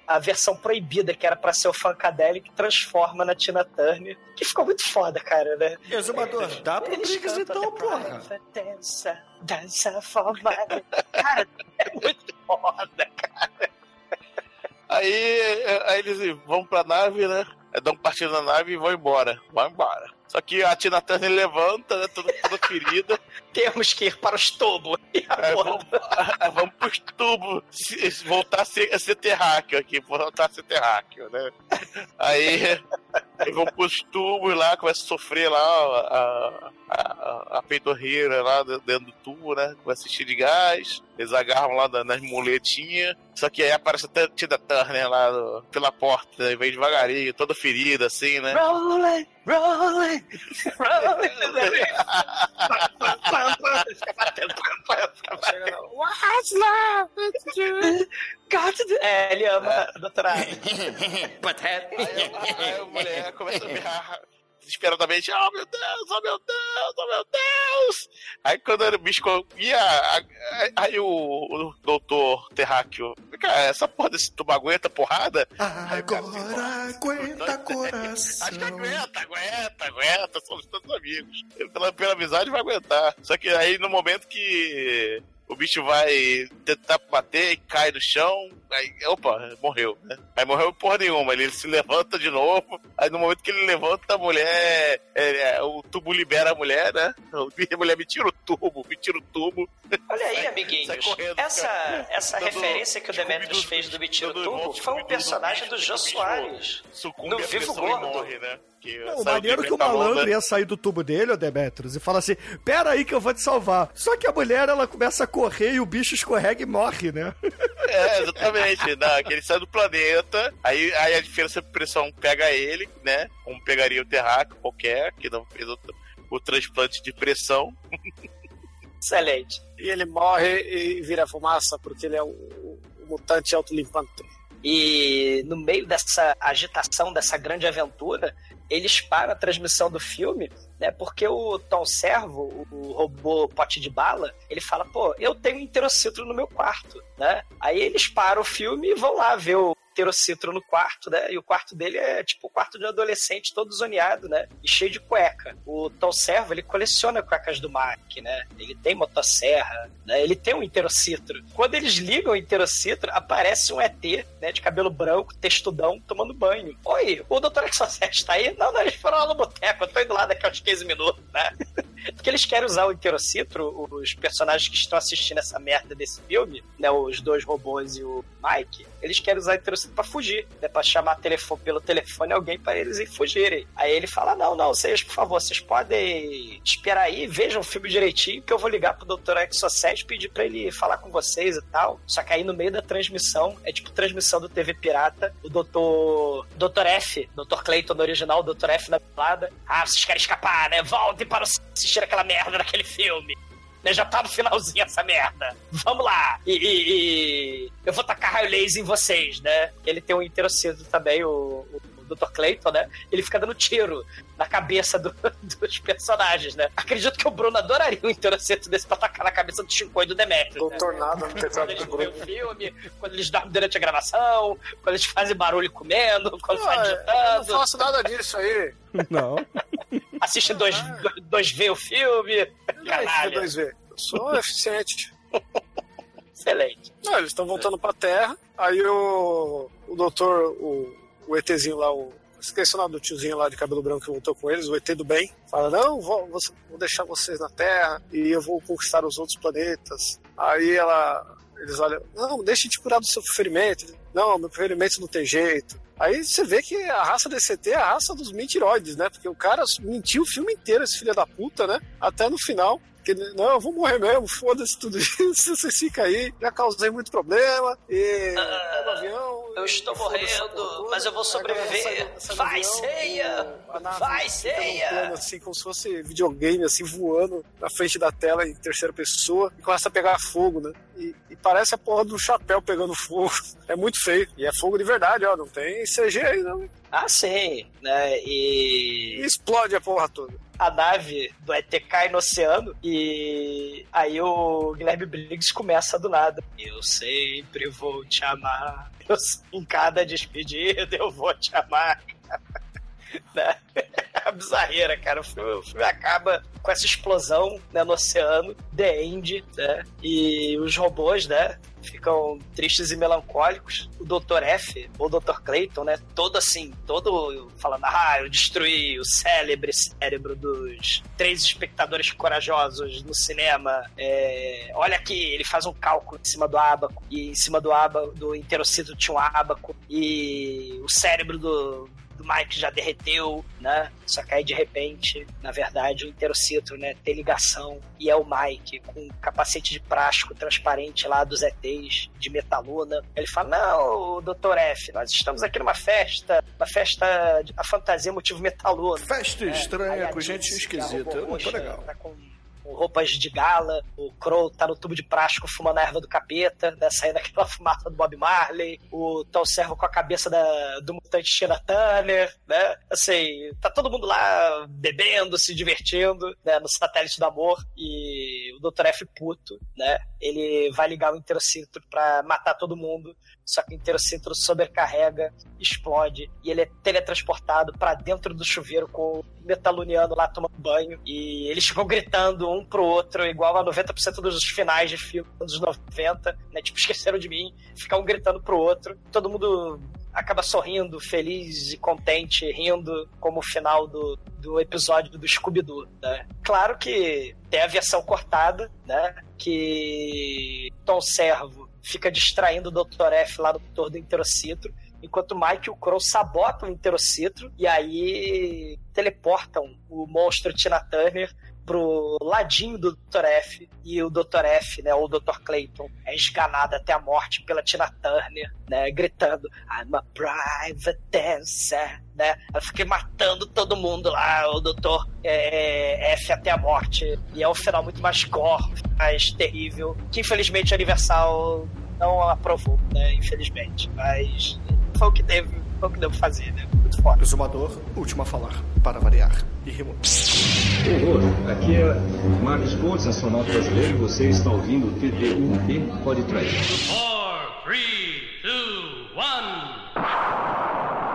a versão proibida, que era pra ser o Funkadelic, transforma na Tina Turner, que ficou muito foda, cara, né? Exumador, dá pro Briggs então, porra. Dança, dança for my... Cara, é muito foda, cara. Aí, aí eles vão pra nave, né? É, Dão partida na nave e vão embora. Vão embora. Só que a Tina Turner levanta, né? Toda, toda ferida. Temos que ir para os tubos. Agora? vamos, aí vamos pros tubos. se- se voltar a ser, a ser terráqueo aqui. Voltar a ser terráqueo, né? Aí vão pros tubos lá, começa a sofrer lá a, a, a peidorreira lá dentro do tubo, né? Começa a encher de gás. Eles agarram lá da- nas muletinhas. Só que aí aparece a Tina Turner lá no- pela porta, né? Vem devagarinho, toda ferida, assim, né? Rolling, rolling, rolling. What's love? God, é, ele ama a doutora. Aí, mulher começa a berrar desesperadamente, oh meu Deus, oh meu Deus, oh meu Deus! Aí quando o bicho ia, aí o, o doutor terráqueo, cara, essa porra desse tubo aguenta porrada? Cara assim, Agora aguenta coração. Acho que aguenta, aguenta, aguenta, somos todos amigos. Pela, pela amizade vai aguentar. Só que aí no momento que o bicho vai tentar bater e cai no chão, aí, opa, morreu, né? Aí morreu porra nenhuma, ele se levanta de novo, aí no momento que ele levanta, a mulher, é, é, o tubo libera a mulher, né? A mulher me tira o tubo, me tira o tubo. Olha aí, Sai- amiguinhos. sai correndo, essa cara. essa Dando- referência que o Demetrius fez do Bitiro dando Tubo volta, foi um personagem do bicho, Jô o Soares. No Vivo Gordo. morre, né? Que Não, maneiro que o malandro ia sair do tubo dele, o Demetrius, e fala assim: Pera aí que eu vou te salvar. Só que a mulher, ela começa a correr e o bicho escorrega e morre, né? É, exatamente. Não, que ele sai do planeta, aí, aí a diferença de pressão pega ele, né? Como pegaria o terráqueo qualquer, que não fez o, o transplante de pressão. Excelente. E ele morre e vira fumaça porque ele é o, o mutante autolimpante. E no meio dessa agitação, dessa grande aventura, eles param a transmissão do filme, né? Porque o Tom Servo, o robô pote de bala, ele fala, pô, eu tenho um no meu quarto, né? Aí eles param o filme e vão lá ver o interocitro no quarto, né? E o quarto dele é tipo o quarto de um adolescente todo zoneado, né? E cheio de cueca. O Tom Servo, ele coleciona cuecas do Mac, né? Ele tem motosserra, né? Ele tem um interocitro. Quando eles ligam o interocitro, aparece um ET, né? De cabelo branco, textudão, tomando banho. Oi, o Dr. Exocet tá aí? Não, não, eles foram lá no boteco. Eu tô indo lá daqui a uns 15 minutos, né? porque eles querem usar o Interocitro, os personagens que estão assistindo essa merda desse filme, né, os dois robôs e o Mike, eles querem usar o Interocitro pra fugir, né, pra chamar telefone, pelo telefone alguém pra eles ir fugirem. Aí ele fala, não, não, vocês, por favor, vocês podem esperar aí, vejam o filme direitinho, que eu vou ligar pro Dr. Exocet e pedir pra ele falar com vocês e tal. Só que aí no meio da transmissão, é tipo transmissão do TV Pirata, o Dr. Dr. F, Dr. Clayton no original, o Dr. F na pelada. Ah, vocês querem escapar, né? Voltem para assistir aquela merda daquele filme. Né, Já tá no finalzinho essa merda. Vamos lá. E, e- e eu vou tacar raio laser em vocês, né? Ele tem um interocido também, o, o Dr. Clayton, né? Ele fica dando tiro na cabeça do- dos personagens, né? Acredito que o Bruno adoraria um interocito desse pra tacar na cabeça do Chico e do Demetrius. né? Doutor Nada no Quando eles do veem Bruno. o filme, quando eles dormem durante a gravação, quando eles fazem barulho comendo, quando Ah, fazem eu não digitando, faço nada disso aí. Não. assiste dois, dois v o filme. Caralho, Dois v Eu sou eficiente. excelente. Não, eles estão voltando pra Terra. Aí o, o doutor, o, o ETzinho lá, o. Esqueci o nome do tiozinho lá de cabelo branco que voltou com eles, o ET do bem. Fala: Não, vou, vou deixar vocês na Terra e eu vou conquistar os outros planetas. Aí ela. Eles olham: Não, deixe de curar do seu ferimento. Não, meu ferimento não tem jeito. Aí você vê que a raça desse ET é a raça dos mentiroides, né? Porque o cara mentiu o filme inteiro, esse filho da puta, né? Até no final. Que, não, eu vou morrer mesmo, foda-se tudo isso, vocês ficam aí, já causei muito problema, e Ah, o avião. eu estou morrendo, mas eu vou sobreviver. Vai, ceia! Vai, fica ceia! plano, assim, como se fosse videogame, assim, voando na frente da tela em terceira pessoa, e começa a pegar fogo, né? E, e parece a porra do chapéu pegando fogo. É muito feio. E é fogo de verdade, ó, não tem CG aí, não. Ah, sim, né? E explode a porra toda. a nave do ET cai no oceano e aí o Guilherme Briggs começa do nada. Eu sempre vou te amar. Eu, em cada despedida eu vou te amar. né? Bizarreira, cara. O filme, o filme acaba com essa explosão né, no oceano, The End, né? E os robôs, né? Ficam tristes e melancólicos. O Dr. F, ou Dr. Clayton, né? Todo assim, todo falando, ah, eu destruí o célebre cérebro dos três espectadores corajosos no cinema. É, olha aqui, ele faz um cálculo em cima do ábaco, e em cima do ábaco, do interocito tinha um ábaco, e o cérebro do, do Mike já derreteu, né? Só que aí de repente, na verdade, o interocito, né, tem ligação e é o Mike com um capacete de plástico transparente lá dos ETs de metaluna. Ele fala: "Não, Dr. F, nós estamos aqui numa festa, uma festa de a fantasia motivo metaluna". Festa É, estranha com gente esquisita. não legal. Tá com com roupas de gala, o Crow tá no tubo de plástico fumando a erva do capeta, né, saindo aquela fumaça do Bob Marley, o Tom Servo com a cabeça da, do mutante Tina Turner, né? Assim, tá todo mundo lá bebendo, se divertindo, né, no satélite do amor, e o Dr. F puto, né? Ele vai ligar o interocítro pra matar todo mundo, só que o interocítro sobrecarrega, explode, e ele é teletransportado pra dentro do chuveiro com o metaluniano lá tomando banho, e eles ficam gritando um pro outro, igual a 90% dos finais de filmes dos 90, né? Tipo, esqueceram de mim, ficam um gritando pro outro, todo mundo acaba sorrindo, feliz e contente, rindo, como o final do, do episódio do Scooby-Doo, né? Claro que tem a versão cortada, né? Que Tom Servo fica distraindo o Dr. F lá no motor do Interocitro, enquanto Mike e o Crow sabotam o Interocitro e aí teleportam o monstro Tina Turner pro ladinho do Dr. F e o Dr. F, né, ou o Dr. Clayton, é esganado até a morte pela Tina Turner, né, gritando I'm a private dancer, né, ela fica matando todo mundo lá, o Dr. é, F até a morte, e é um final muito mais gore, mais terrível, que infelizmente a Universal não aprovou, né, infelizmente, mas foi o que teve, o que devo fazer, né? Muito foda. Exumador, último a falar, para variar. E rimou. Terror, aqui é Marcos Pontes, astronauta brasileiro, e você está ouvindo o TDUP Pode Trair. 4, 3, 2, 1.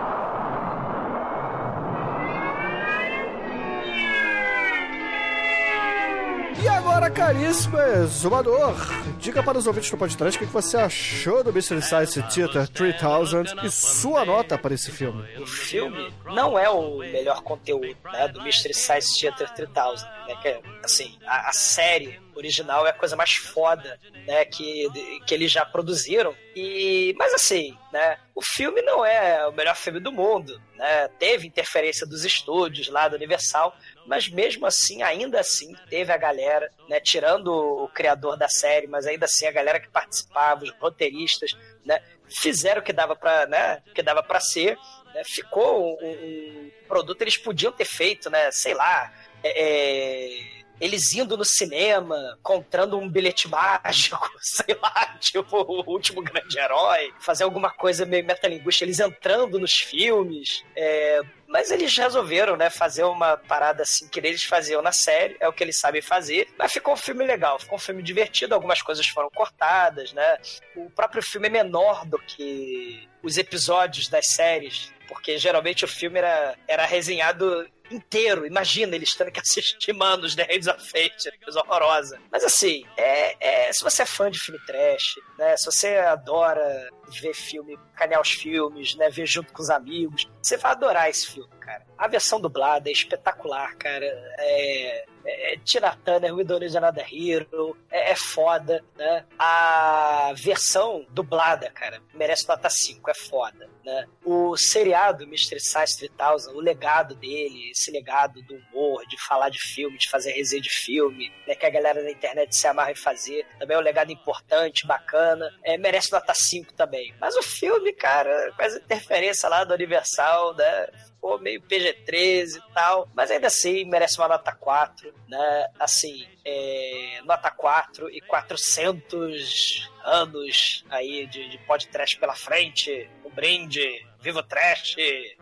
Caríssimo exumador, diga para os ouvintes do podcast o que você achou do Mystery Science Theater 3000 e sua nota para esse filme. O filme não é o melhor conteúdo né, do Mystery Science Theater 3000. Né, que, é, assim, a, a série original é a coisa mais foda né, que, que eles já produziram. E, mas assim, né, o filme não é o melhor filme do mundo. Né, teve interferência dos estúdios lá da Universal, mas mesmo assim, ainda assim, teve a galera, né, tirando o criador da série, mas ainda assim a galera que participava, os roteiristas, né, fizeram o que dava para, né, que dava para ser. Né, ficou um, um produto eles podiam ter feito, né, sei lá, é, eles indo no cinema, encontrando um bilhete mágico, sei lá, tipo o último grande herói, fazer alguma coisa meio metalinguística, eles entrando nos filmes. É, mas eles resolveram, né, fazer uma parada assim que eles faziam na série, é o que eles sabem fazer. Mas ficou um filme legal, ficou um filme divertido, algumas coisas foram cortadas, né? O próprio filme é menor do que os episódios das séries, porque geralmente o filme era, era resenhado inteiro. Imagina eles tendo que assistir, mano, os The Hands of Fate, coisa horrorosa. Mas assim, é, é, se você é fã de filme trash, né? Se você adora ver filme, canear os filmes, né? Ver junto com os amigos, você vai adorar esse filme, cara. A versão dublada é espetacular, cara. É, é Tina Turner, We Don't Need Hero, é, é foda, né? A versão dublada, cara, merece nota 5, é foda, né? O seriado Mystery Science 3000, o legado dele, esse legado do humor, de falar de filme, de fazer resenha de filme, né, que a galera na internet se amarra em fazer, também é um legado importante, bacana, é, merece nota 5 também. Mas o filme, cara, com essa interferência lá do Universal, né? Ficou meio PG-13 e tal, mas ainda assim merece uma nota 4, né? Assim, é, nota 4 e 400 anos aí de, de podcast pela frente, um brinde, viva o trash,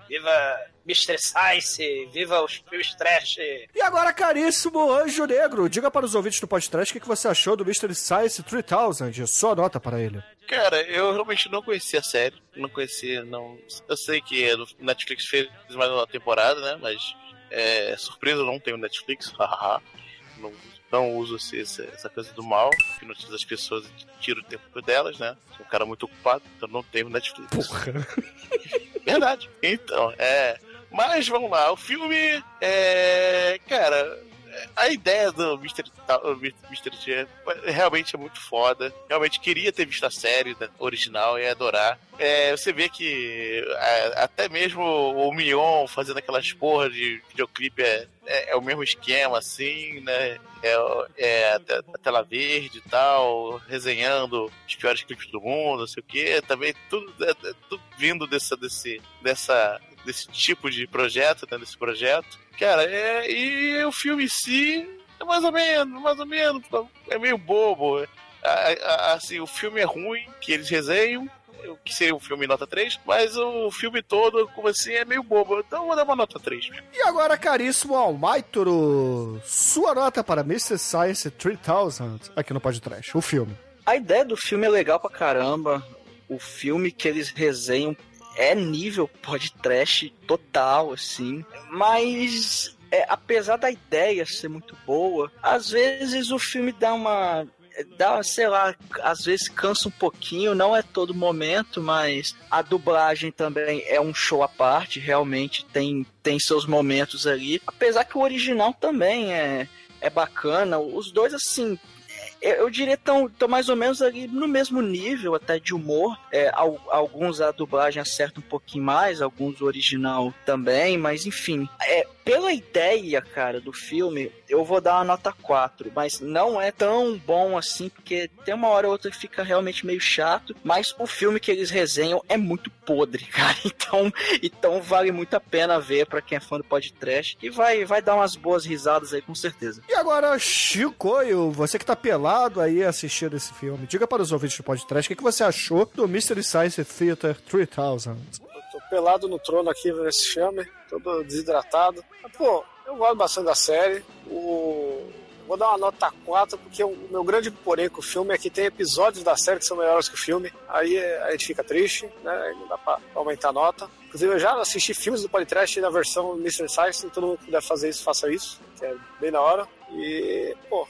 viva Mr. Science, viva os filmes trash. E agora, caríssimo Anjo Negro, diga para os ouvintes do podcast o que você achou do Mystery Science 3000, sua nota para ele. Cara, eu realmente não conhecia a série, não conhecia, não. Eu sei que a Netflix fez mais uma temporada, né? Mas é surpresa, eu não tenho Netflix, não, não uso esse, essa, essa coisa do mal, que noticia as pessoas e tira o tempo delas, né? Sou um cara muito ocupado, então não tenho Netflix. Porra. Verdade. Então, é. Mas vamos lá, o filme é. Cara, a ideia do Mr. Mr. T realmente é muito foda. Realmente queria ter visto a série original e adorar. É, você vê que é, até mesmo o Mion fazendo aquelas porra de videoclipe é, é, é o mesmo esquema, assim, né? É, é a, tela verde e tal, resenhando os piores clipes do mundo, não sei o que. Também tudo, é, é tudo vindo dessa, desse, dessa, desse tipo de projeto, né, desse projeto. Cara, é, e o filme em si é mais ou menos, mais ou menos, é meio bobo. Assim, o filme é ruim, que eles resenham, o que seria um filme nota 3, mas o filme todo, como assim, é meio bobo. Então eu vou dar uma nota 3 mesmo. E agora, caríssimo Almaitoro, sua nota para Mr. Science 3000 aqui no Podcast, o filme. A ideia do filme é legal pra caramba. O filme que eles resenham é nível podcast total, assim. Mas é, apesar da ideia ser muito boa, às vezes o filme dá uma. Dá, sei lá, às vezes cansa um pouquinho, não é todo momento, mas a dublagem também é um show à parte, realmente tem, tem seus momentos ali. Apesar que o original também é, é bacana, os dois, assim, eu, diria tão, tão mais ou menos ali no mesmo nível até de humor. É, al, alguns a dublagem acerta um pouquinho mais, alguns o original também, mas enfim. É, pela ideia, cara, do filme, eu vou dar uma nota 4, mas não é tão bom assim, porque tem uma hora ou outra que fica realmente meio chato, mas o filme que eles resenham é muito podre, cara. Então, então vale muito a pena ver para quem é fã do podcast e vai, vai dar umas boas risadas aí com certeza. E agora, Chicoio, você que tá pelado aí assistindo esse filme, diga para os ouvintes do podcast o que, que você achou do Mystery Science Theater 3000. Pelado no trono aqui vendo esse filme, todo desidratado. Mas, pô, eu gosto bastante da série. O... Vou dar uma nota 4, porque o meu grande porém com o filme é que tem episódios da série que são melhores que o filme. Aí a gente fica triste, né? Não dá pra aumentar a nota. Inclusive, eu já assisti filmes do Polytrash na versão Mr. Science, todo mundo que puder fazer isso, faça isso, que é bem da hora. E, pô,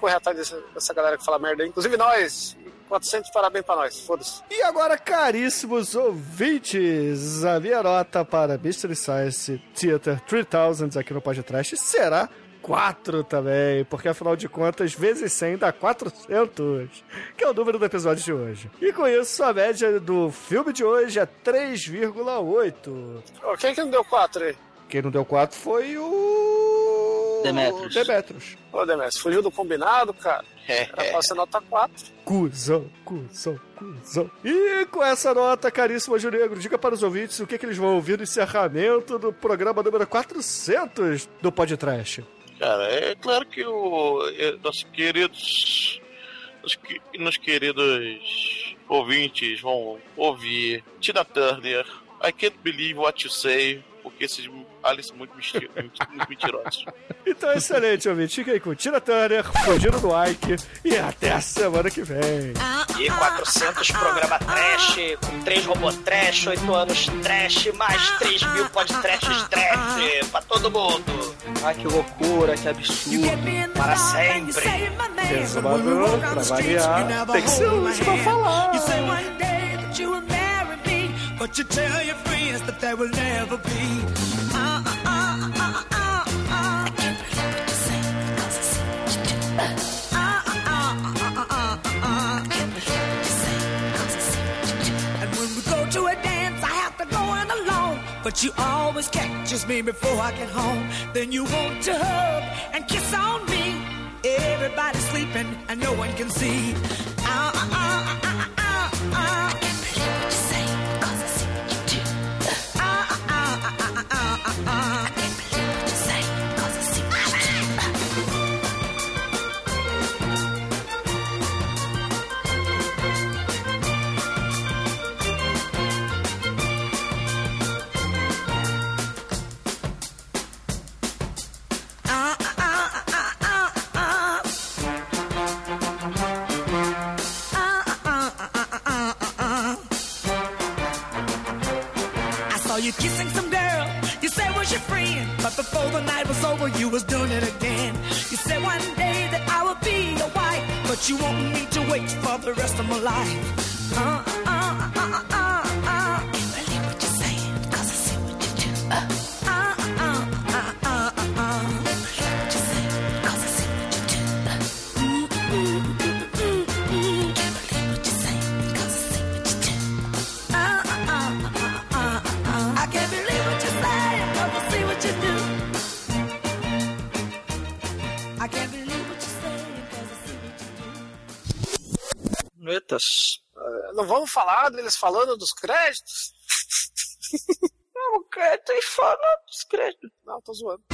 correr atrás dessa, dessa galera que fala merda. Inclusive nós, 400 parabéns pra nós, foda-se. E agora, caríssimos ouvintes, a minha nota para Mystery Science Theater 3000 aqui no podcast será 4 também, porque afinal de contas, vezes 100 dá 400, que é o número do episódio de hoje. E com isso, a média do filme de hoje é 3,8. Ô, quem que não deu 4 aí? Quem não deu 4 foi o. Demetrius. Demetrius. Ô, Demetrio, fugiu do combinado, cara. Era pra ser nota 4. Cusão, cuzão, cuzão. E com essa nota, caríssimo Anjo Negro, diga para os ouvintes o que, que eles vão ouvir no encerramento do programa número 400 do Podcast. Cara, é claro que o é, nossos queridos nos, que- nos queridos ouvintes vão ouvir Tina Turner, I Can't Believe What You Say, porque esses aliens são muito, menti- muito, mentirosos. Então, excelente, ouvinte. Fica aí com Tina Turner, fugindo do Ike e até a semana que vem. E 400 programa trash, com 3 robô trash, 8 anos trash, mais 3 mil podcasts trash pra todo mundo. Ai, que loucura, que absurdo. Para sempre. Resumador, pra variar, tem que ser o último a falar. But you tell your friends that there will never be. Uh, uh, uh, uh, uh, uh. I can't believe what you say, 'cause I see what you do. Uh, uh, uh, uh, uh, uh, uh. And when we go to a dance, I have to go in alone. But you always catches me before I get home. Then you want to hug and kiss on me. Everybody's sleeping and no one can see. Uh, uh, uh, uh, uh, uh, uh. Uh, friend, but before the night was over, you was doing it again. You said one day that I would be your wife, but you want me to wait for the rest of my life. Uh, uh, uh, uh, uh, uh. Etas. Não vamos falar deles falando dos créditos? Não, tem falando dos créditos. Não, tô zoando.